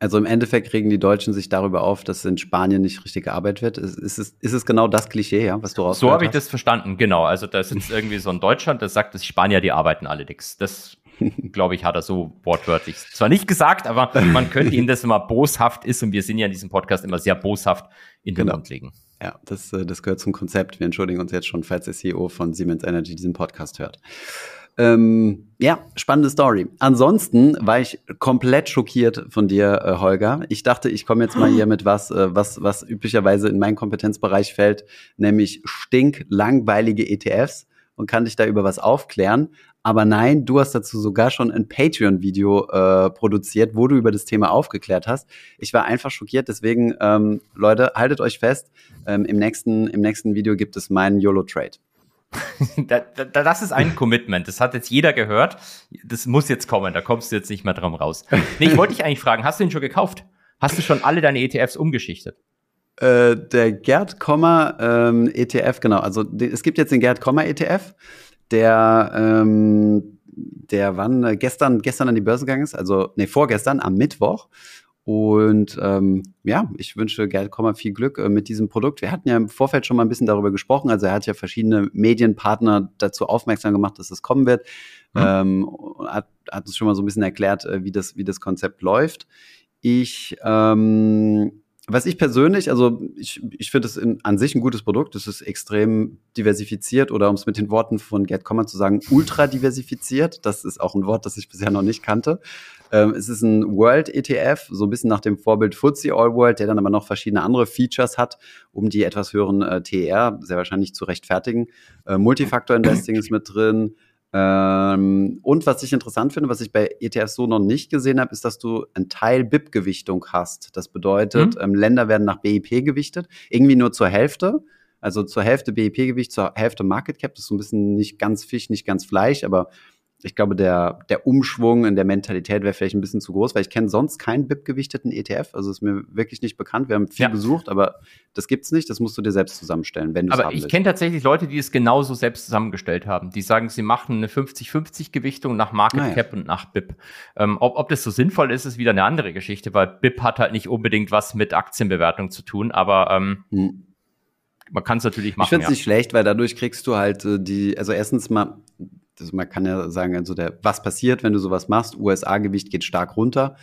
A: Also im Endeffekt regen die Deutschen sich darüber auf, dass in Spanien nicht richtig gearbeitet wird. Ist, ist, es, ist es genau das Klischee, ja, was du
B: raus So habe ich das verstanden, genau. Also da sitzt <laughs> irgendwie so ein Deutschland, der sagt, dass Spanier, die arbeiten alle nix. Das, glaube ich, hat er so wortwörtlich zwar nicht gesagt, aber man könnte ihm das immer boshaft ist und wir sind ja in diesem Podcast immer sehr boshaft in den genau. Mund legen.
A: Ja, das, äh, das gehört zum Konzept. Wir entschuldigen uns jetzt schon, falls der CEO von Siemens Energy diesen Podcast hört. Ähm, ja, spannende Story. Ansonsten war ich komplett schockiert von dir, äh, Holger. Ich dachte, ich komme jetzt mal hier mit was, äh, was, was üblicherweise in meinen Kompetenzbereich fällt, nämlich stinklangweilige ETFs und kann dich da über was aufklären. Aber nein, du hast dazu sogar schon ein Patreon-Video äh, produziert, wo du über das Thema aufgeklärt hast. Ich war einfach schockiert, deswegen, ähm, Leute, haltet euch fest. Ähm, im, nächsten, Im nächsten Video gibt es meinen YOLO-Trade. <laughs>
B: da, da, das ist ein Commitment. Das hat jetzt jeder gehört. Das muss jetzt kommen. Da kommst du jetzt nicht mehr drum raus. Nee, ich wollte dich eigentlich fragen, hast du ihn schon gekauft? Hast du schon alle deine ETFs umgeschichtet?
A: Äh, der Gerd Komma ähm, ETF, genau. Also es gibt jetzt den Gerd Komma ETF, der ähm, der wann äh, gestern gestern an die Börse gegangen ist, also nee vorgestern am Mittwoch und ähm, ja, ich wünsche Gerd Kommer viel Glück äh, mit diesem Produkt. Wir hatten ja im Vorfeld schon mal ein bisschen darüber gesprochen. Also er hat ja verschiedene Medienpartner dazu aufmerksam gemacht, dass es kommen wird. Mhm. Ähm, hat, hat uns schon mal so ein bisschen erklärt, äh, wie, das, wie das Konzept läuft. Ich ähm, was ich persönlich, also ich, ich finde es an sich ein gutes Produkt. Es ist extrem diversifiziert oder um es mit den Worten von Gerd Kommer zu sagen, ultra diversifiziert. Das ist auch ein Wort, das ich bisher noch nicht kannte. Ähm, es ist ein World ETF, so ein bisschen nach dem Vorbild FTSE All World, der dann aber noch verschiedene andere Features hat, um die etwas höheren äh, TER sehr wahrscheinlich zu rechtfertigen. Äh, Multifactor Investing ist mit drin. Ähm, und was ich interessant finde, was ich bei ETFs so noch nicht gesehen habe, ist, dass du einen Teil BIP-Gewichtung hast. Das bedeutet, mhm. ähm, Länder werden nach BIP gewichtet, irgendwie nur zur Hälfte. Also zur Hälfte BIP-Gewicht, zur Hälfte Market Cap. Das ist so ein bisschen nicht ganz Fisch, nicht ganz Fleisch, aber ich glaube, der, der Umschwung in der Mentalität wäre vielleicht ein bisschen zu groß, weil ich kenne sonst keinen BIP-gewichteten ETF. Also ist mir wirklich nicht bekannt. Wir haben viel ja. gesucht, aber das gibt's nicht. Das musst du dir selbst zusammenstellen, wenn du
B: Aber ich kenne tatsächlich Leute, die es genauso selbst zusammengestellt haben. Die sagen, sie machen eine 50-50-Gewichtung nach Market naja. Cap und nach BIP. Ähm, ob, ob das so sinnvoll ist, ist wieder eine andere Geschichte, weil BIP hat halt nicht unbedingt was mit Aktienbewertung zu tun, aber ähm, hm man kann es natürlich machen.
A: Ich finde es ja. nicht schlecht, weil dadurch kriegst du halt äh, die, also erstens mal, das, man kann ja sagen, also der, was passiert, wenn du sowas machst? USA-Gewicht geht stark runter,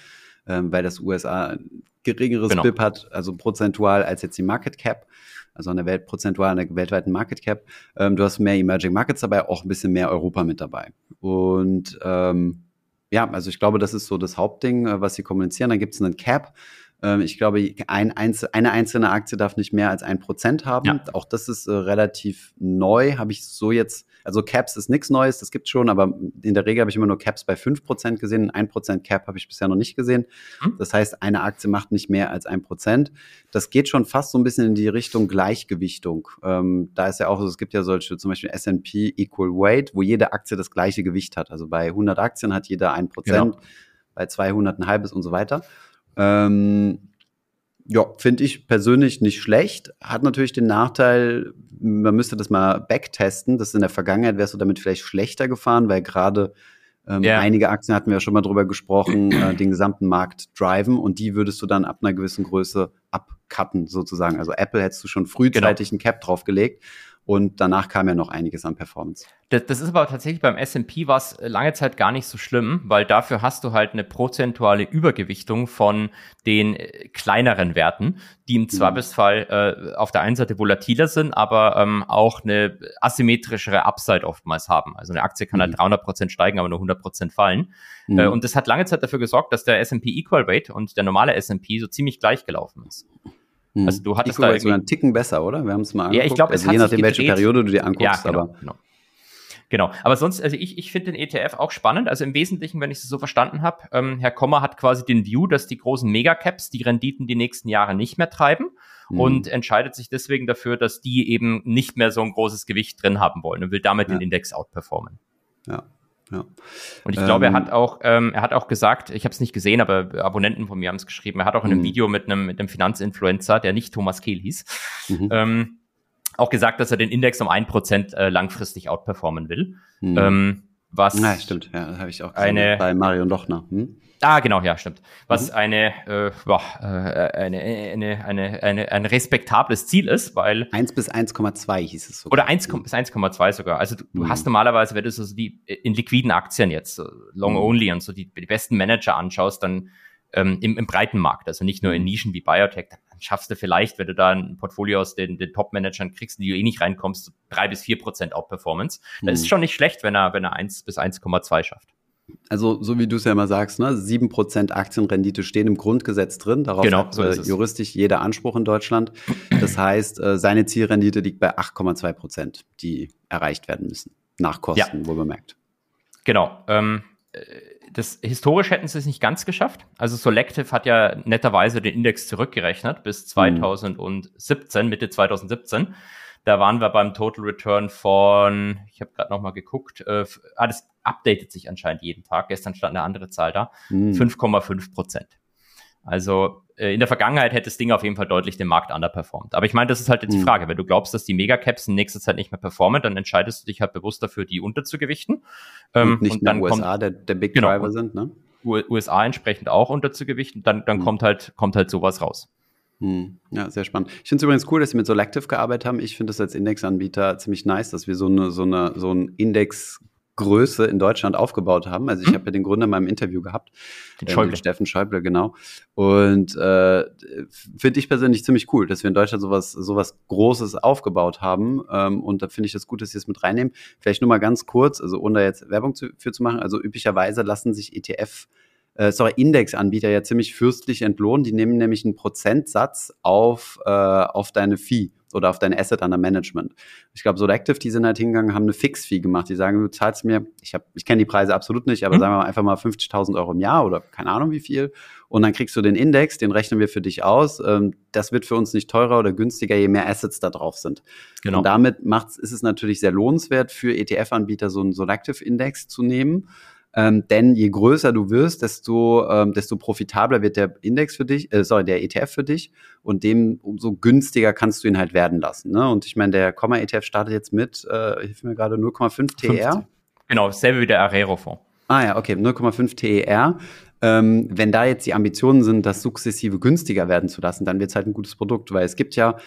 A: ähm, weil das USA ein geringeres genau. BIP hat, also prozentual als jetzt die Market Cap, also an der Welt prozentual an der weltweiten Market Cap. Ähm, du hast mehr Emerging Markets dabei, auch ein bisschen mehr Europa mit dabei. Und ähm, ja, also ich glaube, das ist so das Hauptding, äh, was sie kommunizieren. Dann gibt es einen Cap. Ähm, ich glaube, ein Einzel eine einzelne Aktie darf nicht mehr als ein Prozent haben. Ja. Auch das ist äh, relativ neu, habe ich so jetzt also Caps ist nichts Neues, das gibt's schon, aber in der Regel habe ich immer nur Caps bei 5% gesehen. Ein Prozent Cap habe ich bisher noch nicht gesehen. Mhm. Das heißt, eine Aktie macht nicht mehr als ein Prozent. Das geht schon fast so ein bisschen in die Richtung Gleichgewichtung. Ähm, da ist ja auch so, es gibt ja solche, zum Beispiel S&P Equal Weight, wo jede Aktie das gleiche Gewicht hat. Also bei 100 Aktien hat jeder ein Prozent, genau. bei 200 ein halbes und so weiter. Ähm, ja, finde ich persönlich nicht schlecht. Hat natürlich den Nachteil, man müsste das mal backtesten. Das in der Vergangenheit wärst du damit vielleicht schlechter gefahren, weil gerade ähm, yeah. einige Aktien hatten wir ja schon mal drüber gesprochen, äh, den gesamten Markt driven und die würdest du dann ab einer gewissen Größe abcutten sozusagen. Also Apple hättest du schon frühzeitig genau. ein Cap draufgelegt und danach kam ja noch einiges an Performance.
B: Das, das ist aber tatsächlich beim S&P war es lange Zeit gar nicht so schlimm, weil dafür hast du halt eine prozentuale Übergewichtung von den äh, kleineren Werten, die im mhm. Zweifelsfall äh, auf der einen Seite volatiler sind, aber ähm, auch eine asymmetrischere Upside oftmals haben. Also eine Aktie kann halt mhm. halt 300 Prozent steigen, aber nur 100 Prozent fallen. Mhm. Äh, und das hat lange Zeit dafür gesorgt, dass der S&P Equal Weight und der normale S&P so ziemlich gleich gelaufen ist.
A: Hm. Also du hattest Equal da sogar einen Ticken besser, oder? Wir haben es mal
B: angeguckt. Ja, ich glaube,
A: also je nachdem, welche Periode du dir anguckst,
B: ja, genau,
A: aber
B: genau. Genau, aber sonst, also ich, ich finde den ETF auch spannend. Also im Wesentlichen, wenn ich es so verstanden habe, ähm, Herr Kommer hat quasi den View, dass die großen Megacaps die Renditen die nächsten Jahre nicht mehr treiben mhm. und entscheidet sich deswegen dafür, dass die eben nicht mehr so ein großes Gewicht drin haben wollen und will damit ja. den Index outperformen.
A: Ja. Ja.
B: Und ich glaube, er ähm, hat auch, ähm, er hat auch gesagt, ich habe es nicht gesehen, aber Abonnenten von mir haben es geschrieben, er hat auch in einem mhm. Video mit einem, mit einem Finanzinfluencer, der nicht Thomas Kehl hieß, mhm. ähm, auch gesagt, dass er den Index um ein Prozent äh, langfristig outperformen will. Mhm. Ähm, was
A: ja, stimmt, ja, habe ich auch
B: gesehen eine,
A: bei Marion Dochner. Hm?
B: Ah, genau, ja, stimmt. Was mhm. eine, äh, boah, äh, eine, eine, eine, eine, ein respektables Ziel ist, weil.
A: 1 bis 1,2 hieß es
B: sogar. Oder 1 bis 1,2 sogar. Also du, mhm. hast normalerweise, wenn du so die in liquiden Aktien jetzt, so long mhm. only und so die, die besten Manager anschaust, dann ähm, im, im breiten Markt, also nicht nur in mhm. Nischen wie Biotech, dann schaffst du vielleicht, wenn du da ein Portfolio aus den, den Top-Managern kriegst, die du eh nicht reinkommst, drei bis vier Prozent Outperformance. Das ist mhm. schon nicht schlecht, wenn er, wenn er 1 bis 1,2 schafft
A: also so wie du es ja immer sagst, ne, 7% Aktienrendite stehen im Grundgesetz drin. Darauf genau, hat so äh, juristisch jeder Anspruch in Deutschland. Das <clears throat> heißt, äh, seine Zielrendite liegt bei 8,2%, die erreicht werden müssen. Nach Kosten, ja. wohl bemerkt.
B: Genau. Ähm, äh, das, historisch hätten sie es nicht ganz geschafft. Also Selective hat ja netterweise den Index zurückgerechnet bis 2017, hm. Mitte 2017. Da waren wir beim Total Return von, ich habe gerade noch mal geguckt, äh, ah, das updatet sich anscheinend jeden Tag. Gestern stand eine andere Zahl da, mhm. 5,5 Prozent. Also äh, in der Vergangenheit hätte das Ding auf jeden Fall deutlich den Markt underperformt. Aber ich meine, das ist halt jetzt die Frage. Wenn du glaubst, dass die Megacaps in nächster Zeit nicht mehr performen, dann entscheidest du dich halt bewusst dafür, die unterzugewichten.
A: Ähm, und nicht und dann USA kommt, der, der Big genau, Driver sind, ne?
B: USA entsprechend auch unterzugewichten, dann, dann mhm. kommt halt, kommt halt sowas raus.
A: Hm. Ja, sehr spannend. Ich finde es übrigens cool, dass Sie mit Selective gearbeitet haben. Ich finde es als Indexanbieter ziemlich nice, dass wir so eine, so eine, so ein Index Größe in Deutschland aufgebaut haben. Also ich hm. habe ja den Gründer in meinem Interview gehabt, den Schäuble. Äh, Steffen Schäuble, genau. Und äh, finde ich persönlich ziemlich cool, dass wir in Deutschland sowas sowas Großes aufgebaut haben. Ähm, und da finde ich das gut, dass Sie es mit reinnehmen. Vielleicht nur mal ganz kurz, also ohne jetzt Werbung zu, für zu machen. Also üblicherweise lassen sich ETF äh, sorry, Indexanbieter ja ziemlich fürstlich entlohnen. Die nehmen nämlich einen Prozentsatz auf, äh, auf deine Fee oder auf dein Asset under Management. Ich glaube, Solactive, die sind halt hingegangen, haben eine Fix-Fee gemacht. Die sagen, du zahlst mir, ich habe, ich kenne die Preise absolut nicht, aber mhm. sagen wir mal einfach mal 50.000 Euro im Jahr oder keine Ahnung wie viel. Und dann kriegst du den Index, den rechnen wir für dich aus. Ähm, das wird für uns nicht teurer oder günstiger, je mehr Assets da drauf sind. Genau. Und damit macht's, ist es natürlich sehr lohnenswert für ETF-Anbieter, so einen Solactive-Index zu nehmen. Ähm, denn je größer du wirst, desto, ähm, desto profitabler wird der Index für dich, äh, sorry, der ETF für dich und dem umso günstiger kannst du ihn halt werden lassen. Ne? Und ich meine, der Komma ETF startet jetzt mit, äh, hilf mir gerade 0,5 TR.
B: Genau, selbe wie der Arero-Fonds.
A: Ah ja, okay, 0,5 TER. Ähm, wenn da jetzt die Ambitionen sind, das sukzessive günstiger werden zu lassen, dann wird es halt ein gutes Produkt, weil es gibt ja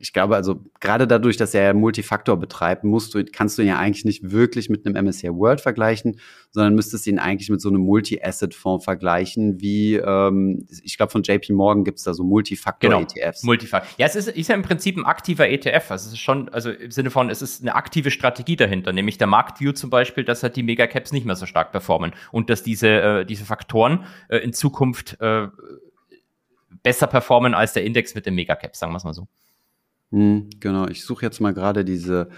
A: ich glaube, also gerade dadurch, dass er Multifaktor betreibt, musst du, kannst du ihn ja eigentlich nicht wirklich mit einem MSCI World vergleichen, sondern müsstest ihn eigentlich mit so einem Multi-Asset-Fonds vergleichen, wie ähm, ich glaube von JP Morgan gibt es da so Multifaktor-ETFs.
B: Genau, Multifaktor. Ja, es ist, ist ja im Prinzip ein aktiver ETF. Also es ist schon, also im Sinne von, es ist eine aktive Strategie dahinter, nämlich der Marktview zum Beispiel, dass halt die Megacaps nicht mehr so stark performen und dass diese, äh, diese Faktoren äh, in Zukunft äh, besser performen als der Index mit dem Megacaps, sagen wir es mal so.
A: Hm, genau, ich suche jetzt mal gerade diese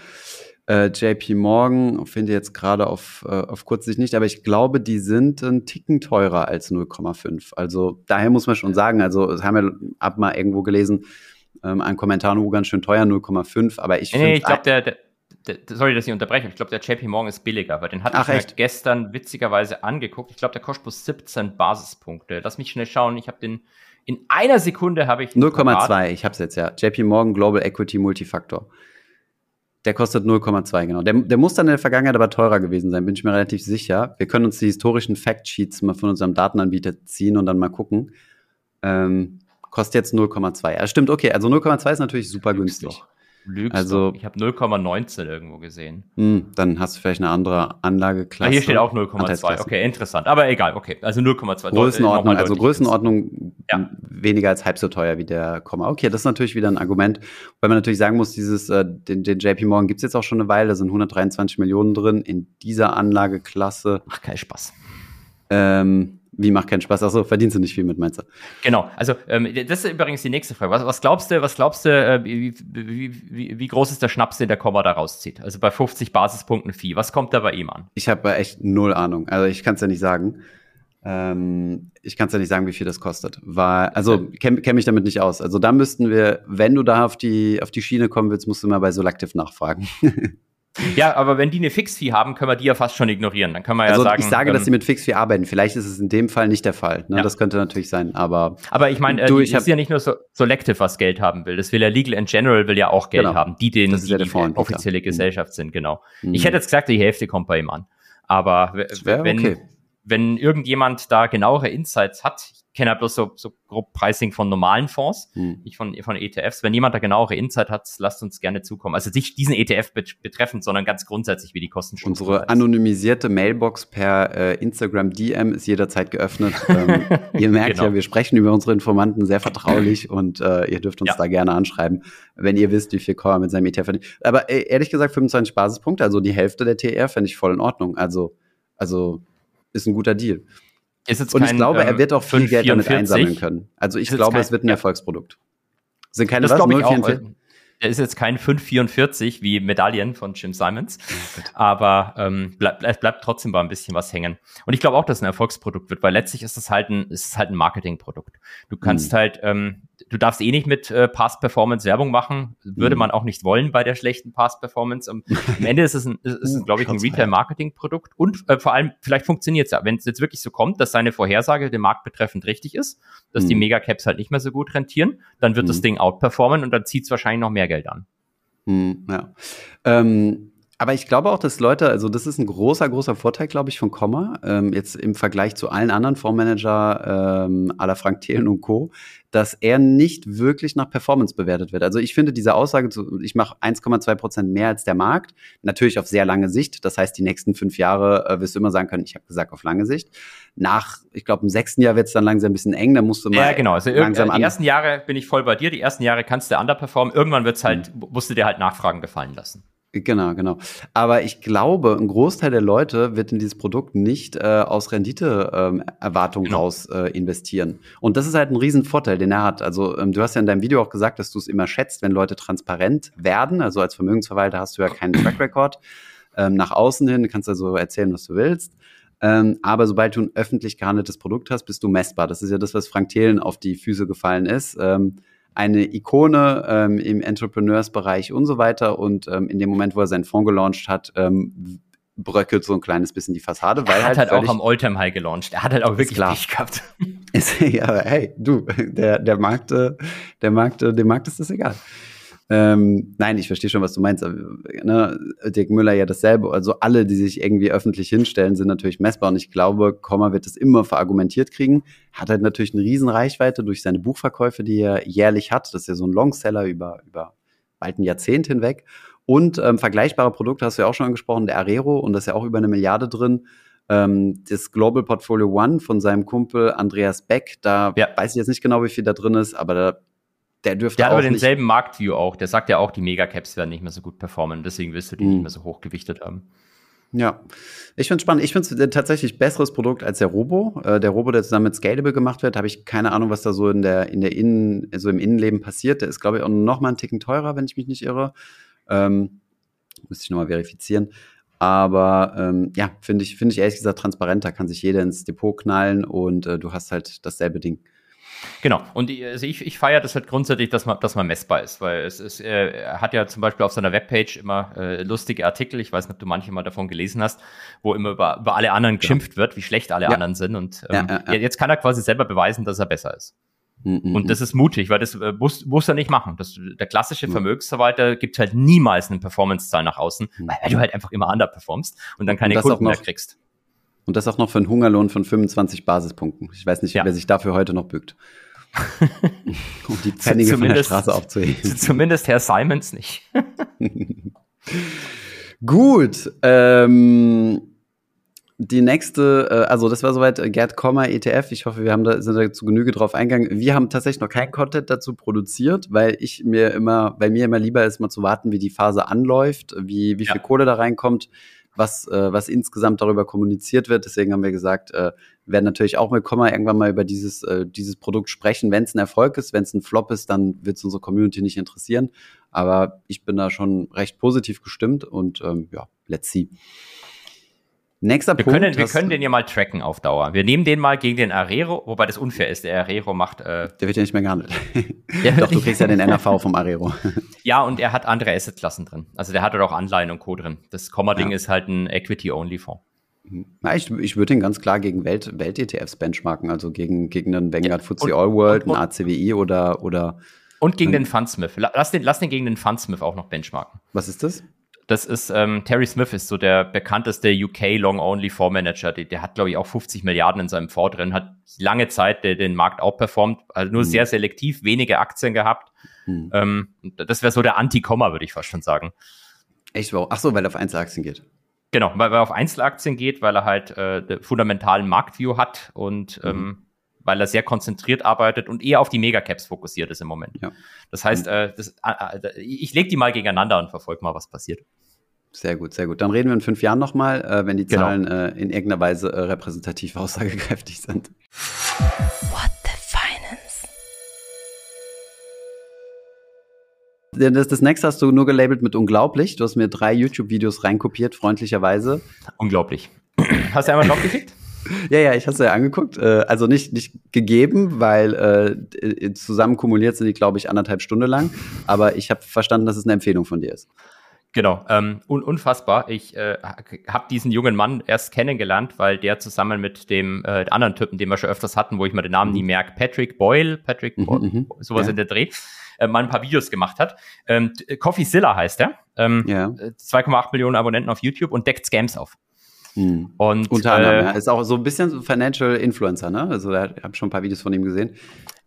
A: äh, JP Morgan, finde jetzt gerade auf, äh, auf Kurzsicht nicht, aber ich glaube, die sind ein Ticken teurer als 0,5. Also daher muss man schon sagen, also das haben wir ab mal irgendwo gelesen, ähm, ein Kommentar nur ganz schön teuer, 0,5, aber ich
B: finde. Nee, ich glaube, der, der, der, sorry, dass ich unterbreche, ich glaube, der JP Morgan ist billiger, weil den hatte Ach, ich mir gestern witzigerweise angeguckt. Ich glaube, der kostet bloß 17 Basispunkte. Lass mich schnell schauen, ich habe den in einer Sekunde habe ich
A: 0,2, ich habe es jetzt ja. JP Morgan Global Equity Multifactor. Der kostet 0,2, genau. Der, der muss dann in der Vergangenheit aber teurer gewesen sein, bin ich mir relativ sicher. Wir können uns die historischen Factsheets mal von unserem Datenanbieter ziehen und dann mal gucken. Ähm, kostet jetzt 0,2. Ja, stimmt, okay. Also 0,2 ist natürlich super günstig.
B: Lügst also, ich habe 0,19 irgendwo gesehen.
A: Mh, hm, dann hast du vielleicht eine andere Anlageklasse.
B: Ah, hier steht auch 0,2. Okay, interessant. Aber egal, okay. Also 0,2.
A: Größenordnung, also Größenordnung ja. weniger als halb so teuer wie der Komma. Okay, das ist natürlich wieder ein Argument, weil man natürlich sagen muss, dieses, äh, den, den JP Morgan gibt's jetzt auch schon eine Weile, da sind 123 Millionen drin in dieser Anlageklasse.
B: Ach, kein Spaß.
A: Ähm, wie macht keinen Spaß? Achso, verdienst du nicht viel mit, meinst du?
B: Genau, also ähm, das ist übrigens die nächste Frage. Was, was glaubst du, was glaubst du, äh, wie, wie, wie, wie, groß ist der Schnaps, den der Komma da rauszieht? Also bei 50 Basispunkten Vieh. Was kommt da bei ihm an?
A: Ich habe echt null Ahnung. Also ich kann es ja nicht sagen. Ähm, ich kann es ja nicht sagen, wie viel das kostet. Weil, also kenne kenn mich damit nicht aus. Also da müssten wir, wenn du da auf die, auf die Schiene kommen willst, musst du mal bei Solactive nachfragen. <laughs>
B: Ja, aber wenn die eine Fixfee haben, können wir die ja fast schon ignorieren. Dann kann man ja also sagen.
A: Ich sage, ähm, dass sie mit Fixfee arbeiten. Vielleicht ist es in dem Fall nicht der Fall. Ne? Ja. Das könnte natürlich sein. Aber,
B: aber ich meine, äh, es ist ja nicht nur so Selective, was Geld haben will. Das will ja Legal and General will ja auch Geld genau. haben. Die, denen, die, ja die offizielle mhm. Gesellschaft sind, genau. Mhm. Ich hätte jetzt gesagt, die Hälfte kommt bei ihm an. Aber wenn, okay. Wenn irgendjemand da genauere Insights hat, kenne halt bloß so, so grob Pricing von normalen Fonds, hm. nicht von, von ETFs. Wenn jemand da genauere Insight hat, lasst uns gerne zukommen. Also nicht diesen ETF betreffend, sondern ganz grundsätzlich, wie die Kosten
A: Unsere anonymisierte Mailbox per äh, Instagram DM ist jederzeit geöffnet. ähm, <laughs> ihr merkt genau. ja, wir sprechen über unsere Informanten sehr vertraulich <laughs> und äh, ihr dürft uns ja. da gerne anschreiben, wenn ihr wisst, wie viel Core mit seinem ETF verdient. Aber äh, ehrlich gesagt, 25 Basispunkte, also die Hälfte der TR, fände ich voll in Ordnung. Also, also ist ein guter Deal. Ist und ich glaube, er wird auch viel 5, Geld damit einsammeln können. Also ich glaube, kein, es wird ein Erfolgsprodukt.
B: Sind keine das was, 044? Er ist jetzt kein 544 wie Medaillen von Jim Simons, oh, aber ähm, bleibt bleib, bleib trotzdem mal ein bisschen was hängen. Und ich glaube auch, dass es ein Erfolgsprodukt wird, weil letztlich ist es halt ein, ist es halt ein Marketingprodukt. Du kannst mhm. halt ähm, du darfst eh nicht mit äh, Past-Performance Werbung machen. Würde mhm. man auch nicht wollen bei der schlechten Past-Performance. Am Ende ist es, ein, ist, ist, <laughs> uh, glaube ich, ein Retail-Marketing-Produkt. Und äh, vor allem, vielleicht funktioniert es ja. Wenn es jetzt wirklich so kommt, dass seine Vorhersage den Markt betreffend richtig ist, dass mhm. die Megacaps halt nicht mehr so gut rentieren, dann wird mhm. das Ding outperformen und dann zieht es wahrscheinlich noch mehr Geld an.
A: Mhm, ja. Ähm aber ich glaube auch, dass Leute, also das ist ein großer, großer Vorteil, glaube ich, von Komma, ähm, jetzt im Vergleich zu allen anderen Fondsmanager ähm, aller Frank Thelen und Co., dass er nicht wirklich nach Performance bewertet wird. Also ich finde diese Aussage, ich mache 1,2 Prozent mehr als der Markt, natürlich auf sehr lange Sicht. Das heißt, die nächsten fünf Jahre äh, wirst du immer sagen können, ich habe gesagt auf lange Sicht. Nach, ich glaube, im sechsten Jahr wird es dann langsam ein bisschen eng, da musst du mal
B: Ja, genau. Also langsam die ersten Jahre bin ich voll bei dir, die ersten Jahre kannst du underperformen. Irgendwann wird's halt, mhm. musst du dir halt Nachfragen gefallen lassen.
A: Genau, genau. Aber ich glaube, ein Großteil der Leute wird in dieses Produkt nicht äh, aus Renditeerwartung ähm, genau. raus äh, investieren. Und das ist halt ein Riesenvorteil, den er hat. Also ähm, du hast ja in deinem Video auch gesagt, dass du es immer schätzt, wenn Leute transparent werden. Also als Vermögensverwalter hast du ja keinen Track Record. Ähm, nach außen hin kannst du also erzählen, was du willst. Ähm, aber sobald du ein öffentlich gehandeltes Produkt hast, bist du messbar. Das ist ja das, was Frank Thelen auf die Füße gefallen ist. Ähm, eine Ikone ähm, im Entrepreneursbereich und so weiter. Und ähm, in dem Moment, wo er seinen Fonds gelauncht hat, ähm, bröckelt so ein kleines bisschen die Fassade.
B: Weil er hat halt, halt auch am Alltime High gelauncht. Er hat halt auch wirklich
A: klar. Pech gehabt. <laughs> Ist, ja, hey, du, <laughs> der, der Markt, äh, der Markt, äh, dem Markt ist das egal. Ähm, nein, ich verstehe schon, was du meinst. Ne, Dirk Müller ja dasselbe. Also alle, die sich irgendwie öffentlich hinstellen, sind natürlich messbar. Und ich glaube, Komma wird das immer verargumentiert kriegen. Hat halt natürlich eine riesen Reichweite durch seine Buchverkäufe, die er jährlich hat. Das ist ja so ein Longseller über, über bald ein Jahrzehnt hinweg. Und ähm, vergleichbare Produkte hast du ja auch schon angesprochen, der Arero. Und das ist ja auch über eine Milliarde drin. Ähm, das Global Portfolio One von seinem Kumpel Andreas Beck, da ja. weiß ich jetzt nicht genau, wie viel da drin ist, aber da
B: der dürfte der hat aber denselben Marktview auch. Der sagt ja auch, die Megacaps werden nicht mehr so gut performen. Deswegen willst du die mhm. nicht mehr so hoch gewichtet haben.
A: Ja, ich finde es spannend. Ich finde es tatsächlich besseres Produkt als der Robo. Äh, der Robo, der zusammen mit Scalable gemacht wird, habe ich keine Ahnung, was da so in der in der Innen, so im Innenleben passiert. Der ist, glaube ich, auch noch mal einen Ticken teurer, wenn ich mich nicht irre. Ähm, müsste ich nochmal verifizieren. Aber ähm, ja, finde ich, finde ich ehrlich gesagt transparenter, kann sich jeder ins Depot knallen und äh, du hast halt dasselbe Ding.
B: Genau. Und also ich, ich feiere das halt grundsätzlich, dass man, dass man messbar ist, weil es ist, äh, er hat ja zum Beispiel auf seiner Webpage immer äh, lustige Artikel, ich weiß nicht, ob du manche mal davon gelesen hast, wo immer über, über alle anderen geschimpft ja. wird, wie schlecht alle ja. anderen sind. Und ähm, ja, jetzt kann er quasi selber beweisen, dass er besser ist. Mhm. Und das ist mutig, weil das äh, muss, muss er nicht machen. Das, der klassische mhm. Vermögensverwalter gibt halt niemals eine Performance-Zahl nach außen, mhm. weil du halt einfach immer underperformst und dann keine und Kunden mehr kriegst.
A: Und das auch noch für einen Hungerlohn von 25 Basispunkten. Ich weiß nicht, ja. wer sich dafür heute noch bügt. <laughs> um die Pfennige von der Straße aufzuheben. <laughs>
B: Zumindest Herr Simons nicht. <laughs>
A: Gut. Ähm, die nächste, äh, also das war soweit äh, Gerd Komma ETF. Ich hoffe, wir haben da, sind da zu Genüge drauf eingegangen. Wir haben tatsächlich noch kein Content dazu produziert, weil ich mir immer, bei mir immer lieber ist, mal zu warten, wie die Phase anläuft, wie, wie viel ja. Kohle da reinkommt, was, äh, was insgesamt darüber kommuniziert wird. Deswegen haben wir gesagt, äh, werden natürlich auch mit Komma irgendwann mal über dieses, äh, dieses Produkt sprechen. Wenn es ein Erfolg ist, wenn es ein Flop ist, dann wird es unsere Community nicht interessieren. Aber ich bin da schon recht positiv gestimmt und ähm, ja, let's see.
B: Nächster wir Punkt. Können, wir können den ja mal tracken auf Dauer. Wir nehmen den mal gegen den Arero, wobei das unfair ist. Der Arero macht. Äh,
A: der wird ja nicht mehr gehandelt. <laughs> Doch, du kriegst ja den <laughs> NRV vom Arero.
B: ja, und er hat andere Assetklassen drin. Also der hat dort auch Anleihen und Co. drin. Das Komma-Ding ja. ist halt ein Equity-Only-Fonds.
A: Ja, ich, ich würde ihn ganz klar gegen Welt, Welt-ETFs benchmarken, also gegen, gegen einen Vanguard ja, FTSE All World, einen ACWI oder, oder.
B: Und gegen den Fundsmith. Lass den, lass den gegen den Fundsmith auch noch benchmarken.
A: Was ist das?
B: Das ist, ähm, Terry Smith ist so der bekannteste UK Long-Only Fondsmanager. Der, der hat, glaube ich, auch 50 Milliarden in seinem Fonds drin, hat lange Zeit der, den Markt outperformt, also nur mhm. sehr selektiv, wenige Aktien gehabt. Mhm. Ähm, das wäre so der Anti-Komma, würde ich fast schon sagen.
A: Echt? Ach so, weil er auf Einzelaktien geht.
B: Genau, weil, weil er auf Einzelaktien geht, weil er halt äh, fundamentalen Marktview hat und mhm. ähm, weil er sehr konzentriert arbeitet und eher auf die Megacaps fokussiert ist im Moment. Ja. Das heißt, mhm. äh, das, äh, äh, ich lege die mal gegeneinander und verfolge mal, was passiert.
A: Sehr gut, sehr gut. Dann reden wir in fünf Jahren nochmal, äh, wenn die genau. Zahlen äh, in irgendeiner Weise äh, repräsentativ <laughs> aussagekräftig sind. What the Finance? Das, das nächste hast du nur gelabelt mit unglaublich. Du hast mir drei YouTube-Videos reinkopiert, freundlicherweise.
B: Unglaublich. <clears throat> Hast du einmal drauf geklickt?
A: Ja, ja, ich habe es ja angeguckt. Äh, also nicht, nicht gegeben, weil äh, zusammen kumuliert sind die, glaube ich, anderthalb Stunden lang. Aber ich habe verstanden, dass es eine Empfehlung von dir ist.
B: Genau, ähm, un unfassbar. Ich äh, habe diesen jungen Mann erst kennengelernt, weil der zusammen mit dem äh, anderen Typen, den wir schon öfters hatten, wo ich mir den Namen mhm. nie merke, Patrick Boyle, Patrick mhm, Boyle, mhm. sowas ja. in der Dreh, äh, mal ein paar Videos gemacht hat. Ähm, Coffee Zilla heißt er. Ähm, ja. 2,8 Millionen Abonnenten auf YouTube und deckt Scams auf.
A: Mhm. Und, Unter anderem, äh, ja. Ist auch so ein bisschen so Financial Influencer, ne? Also da habe schon ein paar Videos von ihm gesehen.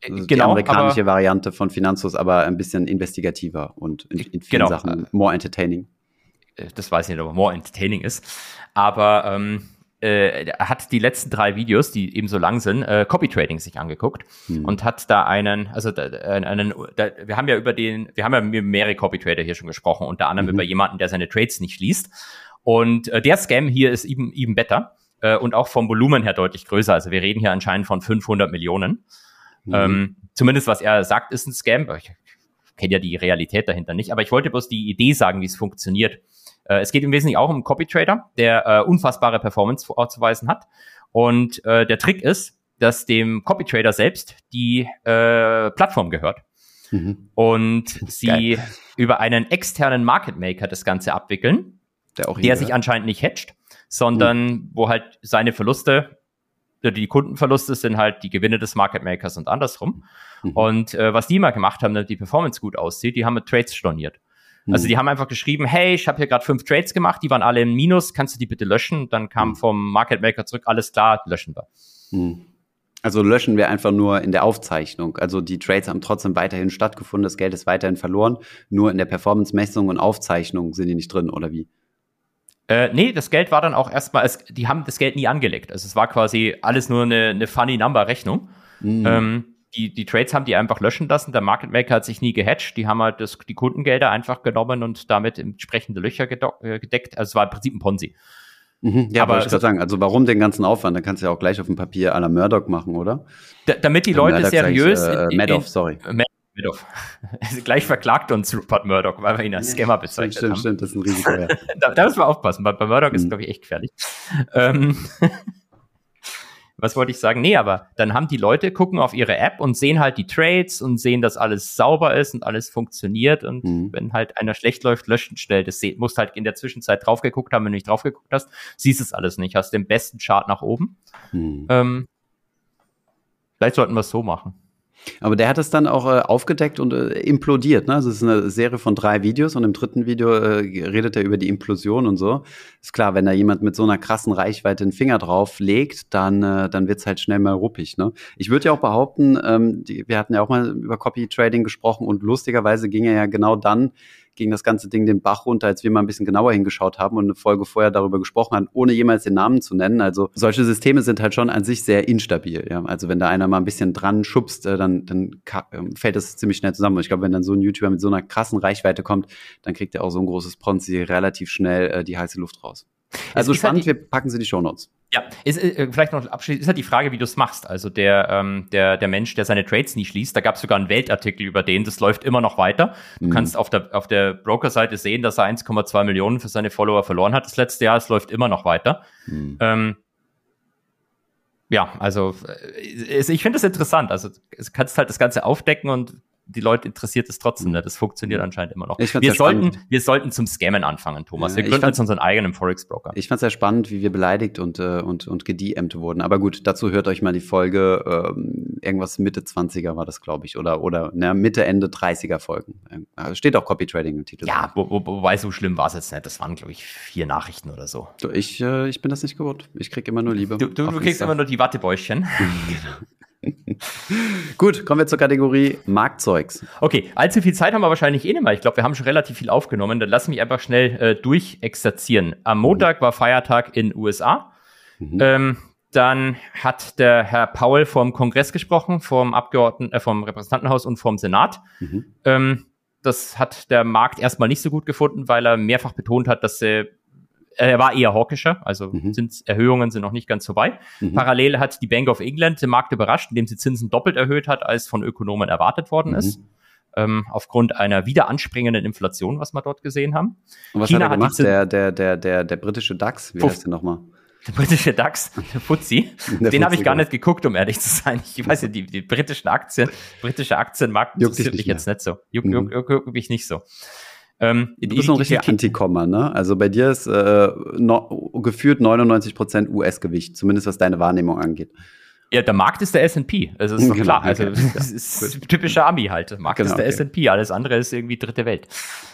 A: Also genau, die amerikanische aber, Variante von Finanzos, aber ein bisschen investigativer und in, in vielen genau, Sachen more entertaining.
B: Äh, das weiß ich nicht, ob more entertaining ist. Aber ähm, äh, hat die letzten drei Videos, die eben so lang sind, äh, Copy Trading sich angeguckt hm. und hat da einen, also da, einen, da, wir haben ja über den, wir haben ja mit mehrere Copy Trader hier schon gesprochen, unter anderem mhm. über jemanden, der seine Trades nicht schließt. Und äh, der Scam hier ist eben, eben better äh, und auch vom Volumen her deutlich größer. Also wir reden hier anscheinend von 500 Millionen. Mhm. Ähm, zumindest was er sagt, ist ein Scam. Ich kenne ja die Realität dahinter nicht, aber ich wollte bloß die Idee sagen, wie es funktioniert. Äh, es geht im Wesentlichen auch um einen Copy Trader, der äh, unfassbare Performance vorzuweisen hat. Und äh, der Trick ist, dass dem Copy Trader selbst die äh, Plattform gehört. Mhm. Und sie Geil. über einen externen Market Maker das Ganze abwickeln, der, der sich anscheinend nicht hedgt, sondern mhm. wo halt seine Verluste die Kundenverluste sind halt die Gewinne des Market Makers und andersrum. Mhm. Und äh, was die mal gemacht haben, damit die Performance gut aussieht, die haben mit Trades storniert. Mhm. Also die haben einfach geschrieben, hey, ich habe hier gerade fünf Trades gemacht, die waren alle im Minus, kannst du die bitte löschen? Dann kam mhm. vom Market Maker zurück, alles klar, löschen wir.
A: Mhm. Also löschen wir einfach nur in der Aufzeichnung. Also die Trades haben trotzdem weiterhin stattgefunden, das Geld ist weiterhin verloren, nur in der Performance-Messung und Aufzeichnung sind die nicht drin, oder wie?
B: Äh, nee, das Geld war dann auch erstmal, es, die haben das Geld nie angelegt. Also es war quasi alles nur eine, eine funny number Rechnung. Mhm. Ähm, die, die Trades haben die einfach löschen lassen. Der Market Maker hat sich nie gehatcht. Die haben halt das, die Kundengelder einfach genommen und damit entsprechende Löcher äh, gedeckt. Also es war im Prinzip ein Ponzi.
A: Mhm, ja, aber ich gerade sagen, also warum den ganzen Aufwand? Da kannst du ja auch gleich auf dem Papier à la Murdoch machen, oder?
B: damit die Leute Murdoch seriös.
A: Ich, äh, Madoff, sorry.
B: Madoff. <laughs> gleich verklagt uns Rupert Murdoch, weil wir ihn als Scammer bezeichnet
A: stimmt,
B: haben.
A: Stimmt, das ist ein Risiko, ja. <laughs>
B: da, da müssen wir aufpassen, bei, bei Murdoch mhm. ist, glaube ich, echt gefährlich. Ähm, <laughs> was wollte ich sagen? Nee, aber dann haben die Leute, gucken auf ihre App und sehen halt die Trades und sehen, dass alles sauber ist und alles funktioniert. Und mhm. wenn halt einer schlecht läuft, löschen schnell. Das musst halt in der Zwischenzeit drauf geguckt haben. Wenn du nicht drauf geguckt hast, siehst es alles nicht. Hast den besten Chart nach oben. Mhm. Ähm, vielleicht sollten wir es so machen.
A: Aber der hat es dann auch äh, aufgedeckt und äh, implodiert. Ne? Also es ist eine Serie von drei Videos und im dritten Video äh, redet er über die Implosion und so. Ist klar, wenn da jemand mit so einer krassen Reichweite den Finger drauf legt, dann, äh, dann wird's halt schnell mal ruppig. Ne? Ich würde ja auch behaupten, ähm, die, wir hatten ja auch mal über Copy Trading gesprochen und lustigerweise ging er ja genau dann ging das ganze Ding den Bach runter, als wir mal ein bisschen genauer hingeschaut haben und eine Folge vorher darüber gesprochen haben, ohne jemals den Namen zu nennen. Also solche Systeme sind halt schon an sich sehr instabil. Ja? Also wenn da einer mal ein bisschen dran schubst, äh, dann, dann ähm, fällt das ziemlich schnell zusammen. Und ich glaube, wenn dann so ein YouTuber mit so einer krassen Reichweite kommt, dann kriegt er auch so ein großes Ponzi relativ schnell äh, die heiße Luft raus. Also spannend, halt wir packen sie in die Show Notes.
B: Ja, ist, äh, vielleicht noch abschließend, ist halt die Frage, wie du es machst. Also der, ähm, der, der Mensch, der seine Trades nie schließt, da gab es sogar einen Weltartikel über den, das läuft immer noch weiter. Du mhm. kannst auf der, auf der Broker-Seite sehen, dass er 1,2 Millionen für seine Follower verloren hat das letzte Jahr, es läuft immer noch weiter. Mhm. Ähm, ja, also äh, ich finde das interessant. Also du kannst halt das Ganze aufdecken und die Leute interessiert es trotzdem. Ne? Das funktioniert anscheinend immer noch. Wir sollten, wir sollten zum Scammen anfangen, Thomas. Ja, wir gründen jetzt unseren eigenen Forex-Broker.
A: Ich fand es sehr spannend, wie wir beleidigt und, äh, und, und gediemt wurden. Aber gut, dazu hört euch mal die Folge, ähm, irgendwas Mitte 20er war das, glaube ich, oder, oder ne, Mitte, Ende 30er Folgen. Äh, steht auch Copy Trading im Titel.
B: Ja, wo, wo, wobei so schlimm war es jetzt nicht. Das waren, glaube ich, vier Nachrichten oder so.
A: Ich, äh, ich bin das nicht gewohnt. Ich krieg immer nur Liebe.
B: Du, du, du kriegst immer nur die Wattebäuschen. <laughs> <laughs>
A: genau. <laughs> Gut, kommen wir zur Kategorie Marktzeugs.
B: Okay, allzu viel Zeit haben wir wahrscheinlich eh nicht mehr. Ich glaube, wir haben schon relativ viel aufgenommen. Dann lass mich einfach schnell äh, durchexerzieren. Am Montag war Feiertag in USA. Mhm. Ähm, dann hat der Herr Paul vom Kongress gesprochen, vom Abgeordneten, äh, vom Repräsentantenhaus und vom Senat. Mhm. Ähm, das hat der Markt erstmal nicht so gut gefunden, weil er mehrfach betont hat, dass sie äh, er war eher hawkischer, also mhm. Zinserhöhungen sind noch nicht ganz vorbei. Mhm. Parallel hat die Bank of England den Markt überrascht, indem sie Zinsen doppelt erhöht hat, als von Ökonomen erwartet worden mhm. ist. Ähm, aufgrund einer wieder anspringenden Inflation, was wir dort gesehen haben.
A: Und was China hat er gemacht, der, der, der, der, der britische DAX? Wie Puff. heißt der nochmal?
B: Der britische DAX, der Fuzzi, <laughs> der den habe ich gar nicht geguckt, um ehrlich zu sein. Ich weiß ja, die, die britischen Aktien, britische Aktienmarkt interessiert mich jetzt nicht so. Juckt, mhm. juckt, juckt, juckt mich nicht so.
A: Ähm, du bist noch ein richtiger Antikomma, ne? Also bei dir ist äh, no, gefühlt 99% US-Gewicht, zumindest was deine Wahrnehmung angeht.
B: Ja, der Markt ist der S&P. Also ist genau, klar. Also okay. <laughs> das ist typischer Ami halt. Der Markt genau, ist der okay. S&P. Alles andere ist irgendwie dritte Welt.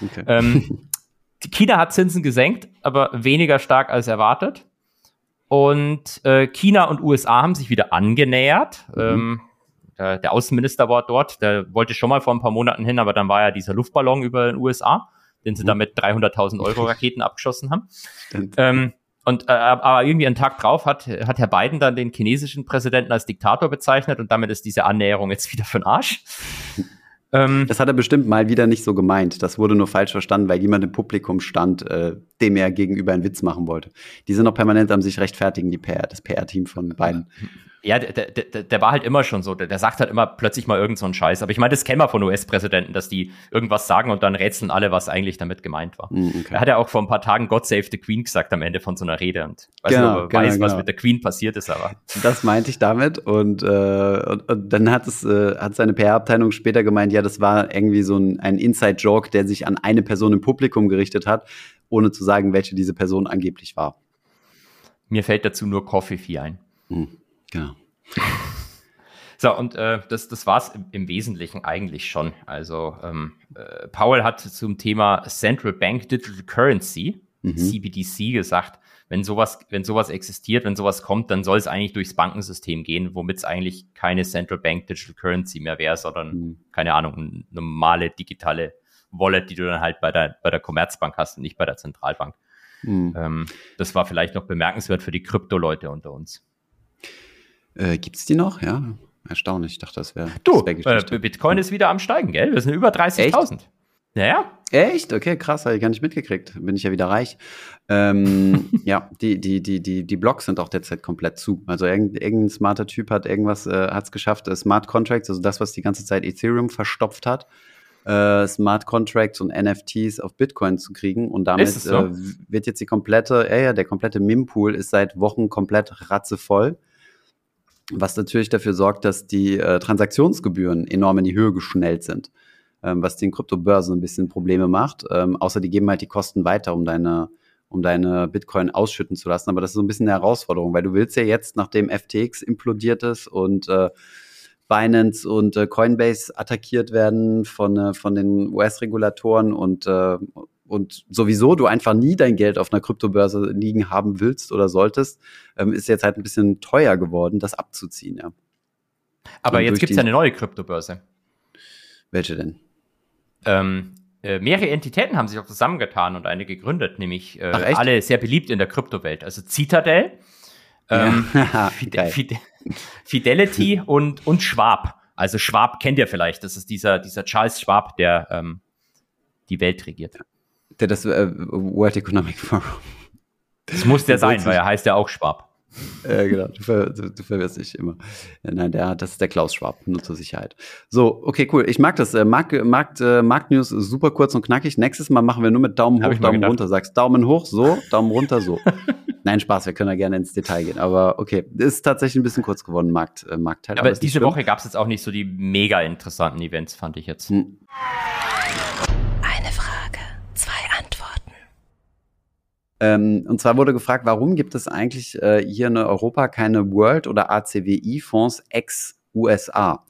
B: Okay. Ähm, <laughs> China hat Zinsen gesenkt, aber weniger stark als erwartet. Und äh, China und USA haben sich wieder angenähert. Mhm. Ähm, der, der Außenminister war dort, der wollte schon mal vor ein paar Monaten hin, aber dann war ja dieser Luftballon über den USA, den sie mhm. damit 300.000 Euro <laughs> Raketen abgeschossen haben. Ähm, und äh, aber irgendwie einen Tag drauf hat, hat Herr Biden dann den chinesischen Präsidenten als Diktator bezeichnet und damit ist diese Annäherung jetzt wieder für den Arsch. <laughs>
A: Ähm, das hat er bestimmt mal wieder nicht so gemeint. Das wurde nur falsch verstanden, weil jemand im Publikum stand, äh, dem er gegenüber einen Witz machen wollte. Die sind noch permanent am sich rechtfertigen, die PR, das PR-Team von beiden.
B: Ja, der, der, der war halt immer schon so. Der, der sagt halt immer plötzlich mal irgend so einen Scheiß. Aber ich meine, das kennen wir von US-Präsidenten, dass die irgendwas sagen und dann rätseln alle, was eigentlich damit gemeint war. Mm, okay. Er hat ja auch vor ein paar Tagen God Save the Queen gesagt am Ende von so einer Rede und weiß, genau, nicht, genau, weiß genau. was mit der Queen passiert ist, aber.
A: Das meinte ich damit und, äh, und, und dann hat es äh, hat seine PR-Abteilung später gemeint, ja, das war irgendwie so ein, ein Inside-Joke, der sich an eine Person im Publikum gerichtet hat, ohne zu sagen, welche diese Person angeblich war.
B: Mir fällt dazu nur Coffee Fee ein.
A: Mm. Genau. <laughs>
B: So, und äh, das, das war es im, im, Wesentlichen eigentlich schon. Also ähm, äh, Powell hat zum Thema Central Bank Digital Currency, mhm. CBDC, gesagt, wenn sowas, wenn sowas existiert, wenn sowas kommt, dann soll es eigentlich durchs Bankensystem gehen, womit es eigentlich keine Central Bank Digital Currency mehr wäre, sondern, mhm. keine Ahnung, eine normale digitale Wallet, die du dann halt bei der, bei der Commerzbank hast und nicht bei der Zentralbank. Mhm. Ähm, das war vielleicht noch bemerkenswert für die Krypto-Leute unter uns.
A: Äh, Gibt es die noch? Ja, erstaunlich. Ich dachte, das wäre.
B: Du, wär äh, Bitcoin ist wieder am Steigen, gell? Wir sind über 30.000. Ja, ja.
A: Echt? Okay, krass, habe ich gar nicht mitgekriegt. Bin ich ja wieder reich. Ähm, <laughs> ja, die, die, die, die, die Blocks sind auch derzeit komplett zu. Also irgendein, irgendein smarter Typ hat irgendwas, äh, hat es geschafft, äh, Smart Contracts, also das, was die ganze Zeit Ethereum verstopft hat, äh, Smart Contracts und NFTs auf Bitcoin zu kriegen. Und damit so? äh, wird jetzt die komplette, ja, ja, der komplette Mim-Pool ist seit Wochen komplett ratzevoll was natürlich dafür sorgt, dass die äh, Transaktionsgebühren enorm in die Höhe geschnellt sind, ähm, was den Kryptobörsen ein bisschen Probleme macht. Ähm, außer die geben halt die Kosten weiter, um deine, um deine Bitcoin ausschütten zu lassen. Aber das ist so ein bisschen eine Herausforderung, weil du willst ja jetzt, nachdem FTX implodiert ist und äh, Binance und äh, Coinbase attackiert werden von, äh, von den US-Regulatoren und, äh, und sowieso du einfach nie dein Geld auf einer Kryptobörse liegen haben willst oder solltest, ähm, ist jetzt halt ein bisschen teuer geworden, das abzuziehen, ja.
B: Aber und jetzt gibt es ja eine neue Kryptobörse.
A: Welche denn?
B: Ähm, äh, mehrere Entitäten haben sich auch zusammengetan und eine gegründet, nämlich äh, Ach, alle sehr beliebt in der Kryptowelt. Also Citadel, ähm, ja. <laughs> Fide Fidelity <laughs> und, und Schwab. Also Schwab kennt ihr vielleicht. Das ist dieser, dieser Charles Schwab, der ähm, die Welt regiert.
A: Der das äh, World Economic Forum.
B: Das muss der <laughs> sein, weil er heißt ja auch Schwab.
A: Äh, genau, du, ver du, du, verwirrst dich immer. Ja, nein, der, das ist der Klaus Schwab, nur zur Sicherheit. So, okay, cool. Ich mag das. Äh, Markt, Markt, äh, Marktnews super kurz und knackig. Nächstes Mal machen wir nur mit Daumen hoch, Daumen runter. Sagst Daumen hoch, so, Daumen runter, so. <laughs> nein, Spaß, wir können da gerne ins Detail gehen. Aber okay, ist tatsächlich ein bisschen kurz geworden, Markt, äh, Marktteil.
B: Aber, aber diese Woche gab es jetzt auch nicht so die mega interessanten Events, fand ich jetzt. Hm.
A: Ähm, und zwar wurde gefragt, warum gibt es eigentlich äh, hier in Europa keine World- oder ACWI-Fonds ex-USA?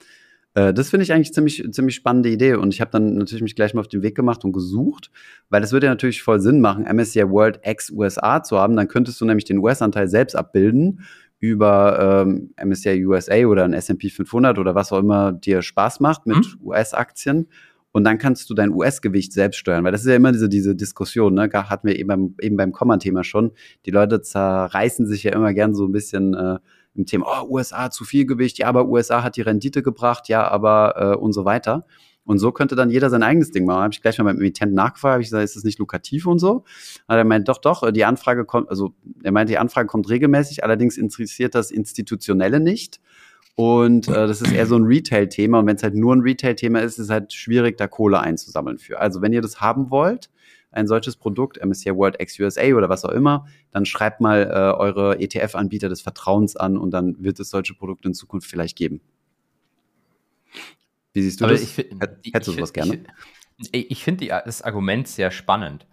A: Äh, das finde ich eigentlich ziemlich, ziemlich spannende Idee. Und ich habe dann natürlich mich gleich mal auf den Weg gemacht und gesucht, weil es würde ja natürlich voll Sinn machen, MSCI World ex-USA zu haben. Dann könntest du nämlich den US-Anteil selbst abbilden über ähm, MSCI USA oder ein S&P 500 oder was auch immer dir Spaß macht mit mhm. US-Aktien und dann kannst du dein US-Gewicht selbst steuern, weil das ist ja immer diese, diese Diskussion, ne? Hatten wir eben beim, eben beim Komma-Thema schon. Die Leute zerreißen sich ja immer gern so ein bisschen äh, im Thema, oh, USA zu viel Gewicht, ja, aber USA hat die Rendite gebracht, ja, aber äh, und so weiter. Und so könnte dann jeder sein eigenes Ding machen. Habe ich gleich mal beim Emittenten nachgefragt, habe ich gesagt, ist das nicht lukrativ und so? Aber er meint, doch, doch, die Anfrage kommt, also er meint, die Anfrage kommt regelmäßig, allerdings interessiert das Institutionelle nicht. Und äh, das ist eher so ein Retail-Thema. Und wenn es halt nur ein Retail-Thema ist, ist es halt schwierig, da Kohle einzusammeln für. Also wenn ihr das haben wollt, ein solches Produkt, MSCI World X USA oder was auch immer, dann schreibt mal äh, eure ETF-Anbieter des Vertrauens an und dann wird es solche Produkte in Zukunft vielleicht geben. Wie siehst du Aber das? Ich,
B: Hättest du sowas gerne? Ich, ich finde das Argument sehr spannend.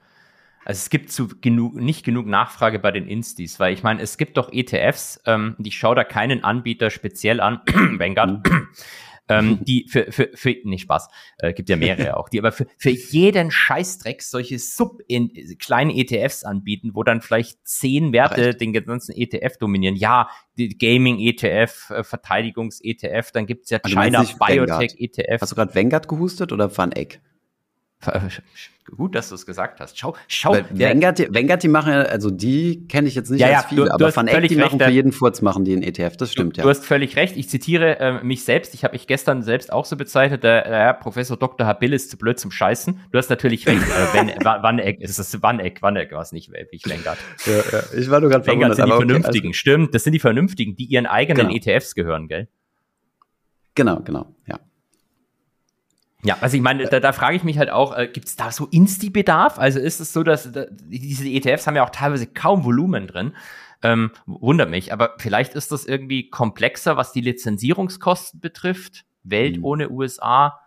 B: Also es gibt zu genug, nicht genug Nachfrage bei den Instis, weil ich meine, es gibt doch ETFs, ähm, ich schaue da keinen Anbieter speziell an, <clears throat> Vanguard, mhm. <clears throat> ähm, die für, für, für, nicht Spaß, äh, gibt ja mehrere <laughs> auch, die aber für, für jeden Scheißdreck solche sub in, kleinen ETFs anbieten, wo dann vielleicht zehn Werte Recht. den ganzen ETF dominieren. Ja, Gaming-ETF, äh, Verteidigungs-ETF, dann gibt's ja also China Biotech-ETF.
A: Hast du gerade Vanguard gehustet oder Van Eck?
B: Gut, dass du es gesagt hast. Schau, schau.
A: Vanguard, Vanguard, die machen ja, also die kenne ich jetzt nicht ja, als viele, du, aber Van Eck, die recht, machen für jeden Furz machen die einen ETF, das stimmt
B: du,
A: ja.
B: Du hast völlig recht. Ich zitiere äh, mich selbst, ich habe mich gestern selbst auch so bezeichnet, der äh, Professor Dr. Habil ist zu blöd zum Scheißen. Du hast natürlich recht. äh, wenn, <laughs> Van Eck, ist das Van Eck, Van Eck war es nicht, ich Vanguard.
A: Ja, ja, ich war nur gerade
B: verwundert. sind die okay, Vernünftigen, also. stimmt, das sind die Vernünftigen, die ihren eigenen genau. ETFs gehören, gell?
A: Genau, genau, ja.
B: Ja, also ich meine, da, da frage ich mich halt auch, äh, gibt es da so Insti-Bedarf? Also ist es so, dass da, diese ETFs haben ja auch teilweise kaum Volumen drin. Ähm, wundert mich, aber vielleicht ist das irgendwie komplexer, was die Lizenzierungskosten betrifft. Welt mhm. ohne USA.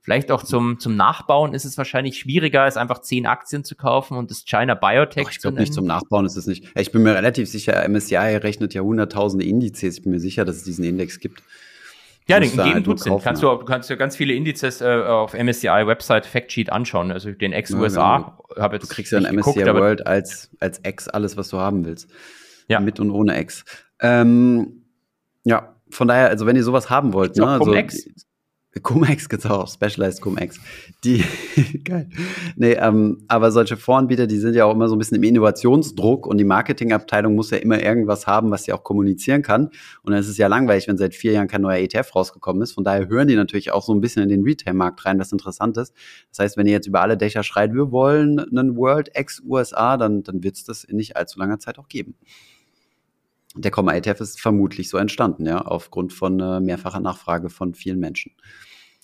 B: Vielleicht auch zum, zum Nachbauen ist es wahrscheinlich schwieriger, als einfach zehn Aktien zu kaufen und das China Biotech
A: Ach, ich glaube nicht zum Nachbauen ist es nicht. Ich bin mir relativ sicher, MSCI rechnet ja hunderttausende Indizes. Ich bin mir sicher, dass es diesen Index gibt.
B: Ja, den geben halt tut's den. Kannst du, du kannst ja ganz viele Indizes äh, auf MSCI Website Factsheet anschauen. Also den Ex-USA.
A: Ja, genau. Du kriegst ja ein MSCI geguckt, World als, als Ex alles, was du haben willst. Ja. Mit und ohne Ex. Ähm, ja, von daher, also wenn ihr sowas haben wollt, ne, also, Cum-Ex gibt's auch, Specialized Cum-Ex. Die, <laughs> geil. Nee, ähm, aber solche Voranbieter, die sind ja auch immer so ein bisschen im Innovationsdruck und die Marketingabteilung muss ja immer irgendwas haben, was sie auch kommunizieren kann. Und dann ist es ja langweilig, wenn seit vier Jahren kein neuer ETF rausgekommen ist. Von daher hören die natürlich auch so ein bisschen in den Retail-Markt rein, was interessant ist. Das heißt, wenn ihr jetzt über alle Dächer schreit, wir wollen einen World X USA, dann, dann wird es das in nicht allzu langer Zeit auch geben. Der Komma ETF ist vermutlich so entstanden, ja, aufgrund von äh, mehrfacher Nachfrage von vielen Menschen.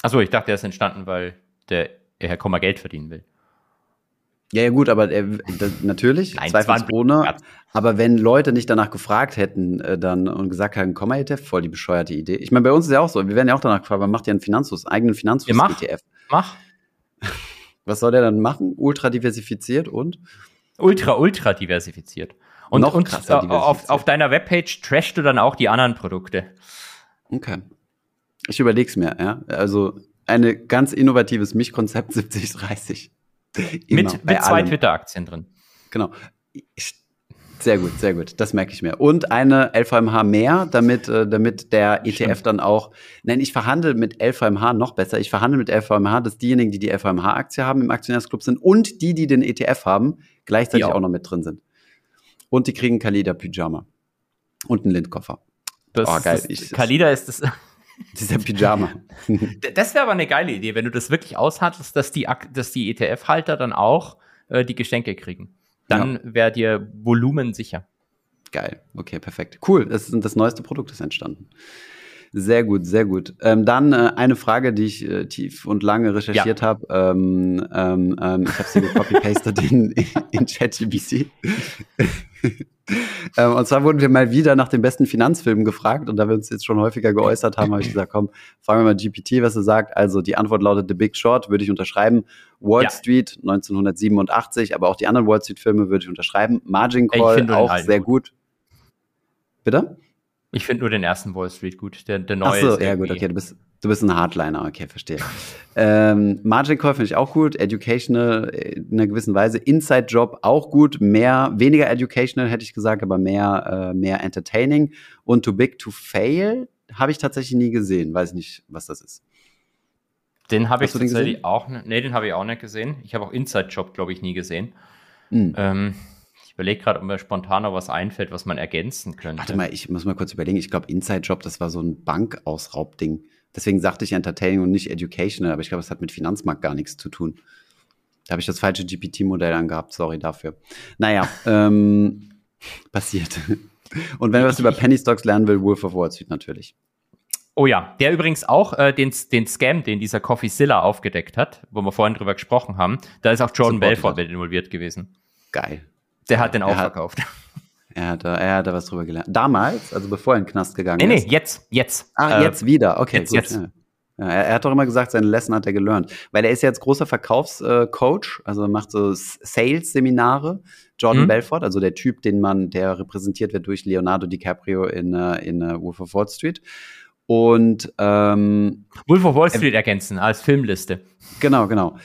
B: Achso, ich dachte, er ist entstanden, weil der Herr Komma Geld verdienen will.
A: Ja, ja, gut, aber er, natürlich, Nein, zweifelsohne. Aber wenn Leute nicht danach gefragt hätten äh, dann und gesagt hätten, Komma ETF, voll die bescheuerte Idee. Ich meine, bei uns ist ja auch so, wir werden ja auch danach gefragt, man macht ja einen Finanzfluss, eigenen Finanzfluss-ETF.
B: Mach.
A: Was soll der dann machen? Ultra diversifiziert und?
B: Ultra, ultra diversifiziert. Und, Noch und äh, auf, auf deiner Webpage trashst du dann auch die anderen Produkte.
A: Okay. Ich überlege es mir, ja. Also ein ganz innovatives Mischkonzept <laughs> 70-30.
B: Mit, mit zwei Twitter-Aktien drin.
A: Genau. Sehr gut, sehr gut. Das merke ich mir. Und eine LVMH mehr, damit, äh, damit der ETF Stimmt. dann auch, nein, ich verhandle mit LVMH noch besser. Ich verhandle mit LVMH, dass diejenigen, die die LVMH-Aktie haben im Aktionärsclub sind und die, die den ETF haben, gleichzeitig auch. auch. noch mit drin sind. Und die kriegen Kalida Pyjama. Und einen Lindkoffer.
B: Das, oh, geil. Ich, Kalida ist das. <laughs>
A: Dieser Pyjama. <laughs>
B: das wäre aber eine geile Idee, wenn du das wirklich aushandelst, dass die, dass die ETF-Halter dann auch äh, die Geschenke kriegen. Dann ja. wäre dir Volumen sicher.
A: Geil. Okay, perfekt. Cool. Das, ist, das neueste Produkt ist entstanden. Sehr gut, sehr gut. Ähm, dann äh, eine Frage, die ich äh, tief und lange recherchiert ja. habe. Ähm, ähm, ähm, ich habe sie gecopy-pastet <laughs> in, in ChatGPT. <laughs> ähm, und zwar wurden wir mal wieder nach den besten Finanzfilmen gefragt und da wir uns jetzt schon häufiger geäußert haben, habe ich gesagt, komm, fragen wir mal GPT, was er sagt. Also die Antwort lautet The Big Short, würde ich unterschreiben. Wall ja. Street 1987, aber auch die anderen Wall Street Filme würde ich unterschreiben. Margin Call auch sehr gut. Bitte?
B: Ich finde nur den ersten Wall Street gut. Der, der neue
A: Ach so, ja gut, okay, du bist, du bist ein Hardliner, okay, verstehe. ähm, Margin Call finde ich auch gut, Educational in einer gewissen Weise, Inside Job auch gut, mehr, weniger Educational hätte ich gesagt, aber mehr, äh, mehr Entertaining und Too Big to Fail habe ich tatsächlich nie gesehen, weiß nicht, was das ist.
B: Den habe ich tatsächlich auch, nee, den habe ich auch nicht gesehen. Ich habe auch Inside Job, glaube ich, nie gesehen. Mhm. Ähm, ich überlege gerade, ob mir spontan noch was einfällt, was man ergänzen könnte.
A: Warte mal, ich muss mal kurz überlegen. Ich glaube, Inside Job, das war so ein Bankausraubding. Deswegen sagte ich Entertaining und nicht Educational, aber ich glaube, es hat mit Finanzmarkt gar nichts zu tun. Da habe ich das falsche GPT-Modell angehabt, sorry dafür. Naja, <laughs> ähm, passiert. Und wenn er was über Penny Stocks lernen will, Wolf of Wall Street natürlich.
B: Oh ja, der übrigens auch äh, den, den Scam, den dieser CoffeeZilla aufgedeckt hat, wo wir vorhin drüber gesprochen haben, da ist auch Jordan Belfort mit involviert gewesen.
A: Geil.
B: Der hat den auch verkauft.
A: Er hat, <laughs> er hat da was drüber gelernt. Damals, also bevor er in den Knast gegangen nee, ist?
B: Nee, nee, jetzt, jetzt.
A: Ach, äh, jetzt wieder, okay.
B: Jetzt, gut. jetzt. Ja.
A: Ja, er, er, hat doch immer gesagt, seine Lesson hat er gelernt. Weil er ist ja jetzt großer Verkaufscoach, äh, also macht so Sales-Seminare. Jordan mhm. Belfort, also der Typ, den man, der repräsentiert wird durch Leonardo DiCaprio in, äh, in uh, Wolf of Wall Street. Und ähm,
B: Wolf of Wall Street ergänzen als Filmliste.
A: Genau, genau.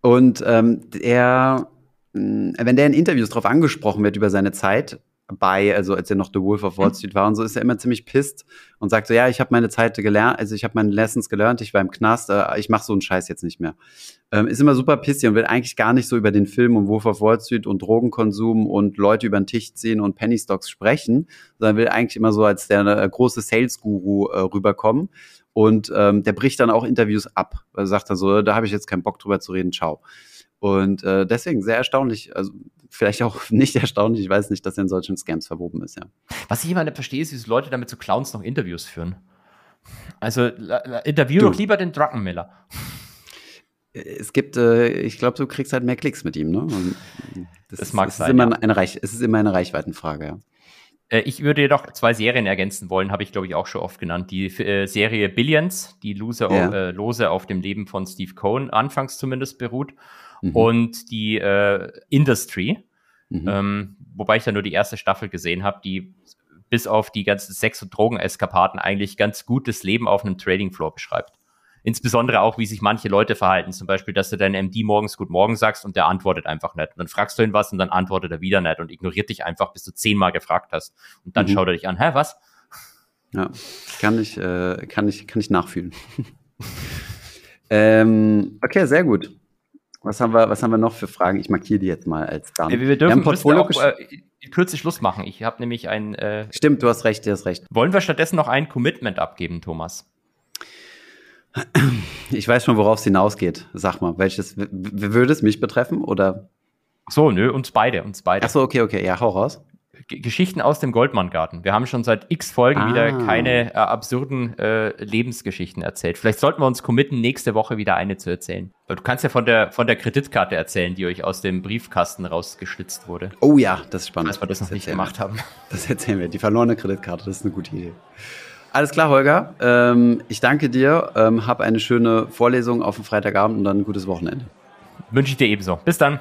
A: Und ähm, er wenn der in Interviews darauf angesprochen wird über seine Zeit bei, also als er noch The Wolf of Wall. Street war und so, ist er immer ziemlich pisst und sagt so, ja, ich habe meine Zeit gelernt, also ich habe meine Lessons gelernt, ich war im Knast, äh, ich mache so einen Scheiß jetzt nicht mehr. Ähm, ist immer super pissig und will eigentlich gar nicht so über den Film und Wolf of Wall Street und Drogenkonsum und Leute über den Tisch ziehen und Penny Stocks sprechen, sondern will eigentlich immer so als der äh, große Sales-Guru äh, rüberkommen. Und ähm, der bricht dann auch Interviews ab. Sagt dann so, da habe ich jetzt keinen Bock drüber zu reden, ciao. Und äh, deswegen sehr erstaunlich, also vielleicht auch <laughs> nicht erstaunlich, ich weiß nicht, dass er in solchen Scams verwoben ist, ja.
B: Was ich immer nicht verstehe, ist, wie Leute damit zu Clowns noch Interviews führen. Also interview doch lieber den Druckenmiller.
A: Es gibt, äh, ich glaube, du kriegst halt mehr Klicks mit ihm, ne? Und
B: das, das mag
A: es
B: sein.
A: Ist immer ja. eine Reich, es ist immer eine Reichweitenfrage, ja.
B: Äh, ich würde jedoch zwei Serien ergänzen wollen, habe ich glaube ich auch schon oft genannt. Die äh, Serie Billions, die lose, ja. äh, lose auf dem Leben von Steve Cohen anfangs zumindest beruht mhm. und die äh, Industry, mhm. ähm, wobei ich da nur die erste Staffel gesehen habe, die bis auf die ganzen Sex- und Drogeneskapaden eigentlich ganz gut das Leben auf einem Trading Floor beschreibt. Insbesondere auch, wie sich manche Leute verhalten. Zum Beispiel, dass du deinem MD morgens Gut Morgen sagst und der antwortet einfach nicht. Und dann fragst du ihn was und dann antwortet er wieder nicht und ignoriert dich einfach, bis du zehnmal gefragt hast. Und dann mhm. schaut er dich an, hä, was?
A: Ja, kann ich, äh, kann ich, kann ich nachfühlen. <laughs> ähm, okay, sehr gut. Was haben wir, was haben wir noch für Fragen? Ich markiere die jetzt mal als
B: dann. Wir, wir dürfen wir auch, äh, kürzlich Schluss machen. Ich habe nämlich ein. Äh,
A: Stimmt, du hast recht, du hast recht.
B: Wollen wir stattdessen noch ein Commitment abgeben, Thomas?
A: Ich weiß schon, worauf es hinausgeht. Sag mal, welches würde es mich betreffen oder?
B: Ach so, nö, uns beide, uns beide.
A: Ach so, okay, okay, ja, hau raus.
B: Geschichten aus dem Goldmann-Garten. Wir haben schon seit x Folgen ah. wieder keine äh, absurden äh, Lebensgeschichten erzählt. Vielleicht sollten wir uns committen, nächste Woche wieder eine zu erzählen. Du kannst ja von der, von der Kreditkarte erzählen, die euch aus dem Briefkasten rausgeschlitzt wurde.
A: Oh ja, das ist spannend.
B: Dass wir das, das noch nicht gemacht haben.
A: Das erzählen wir. Die verlorene Kreditkarte, das ist eine gute Idee. Alles klar, Holger. Ähm, ich danke dir. Ähm, hab eine schöne Vorlesung auf dem Freitagabend und dann ein gutes Wochenende.
B: Wünsche ich dir ebenso. Bis dann.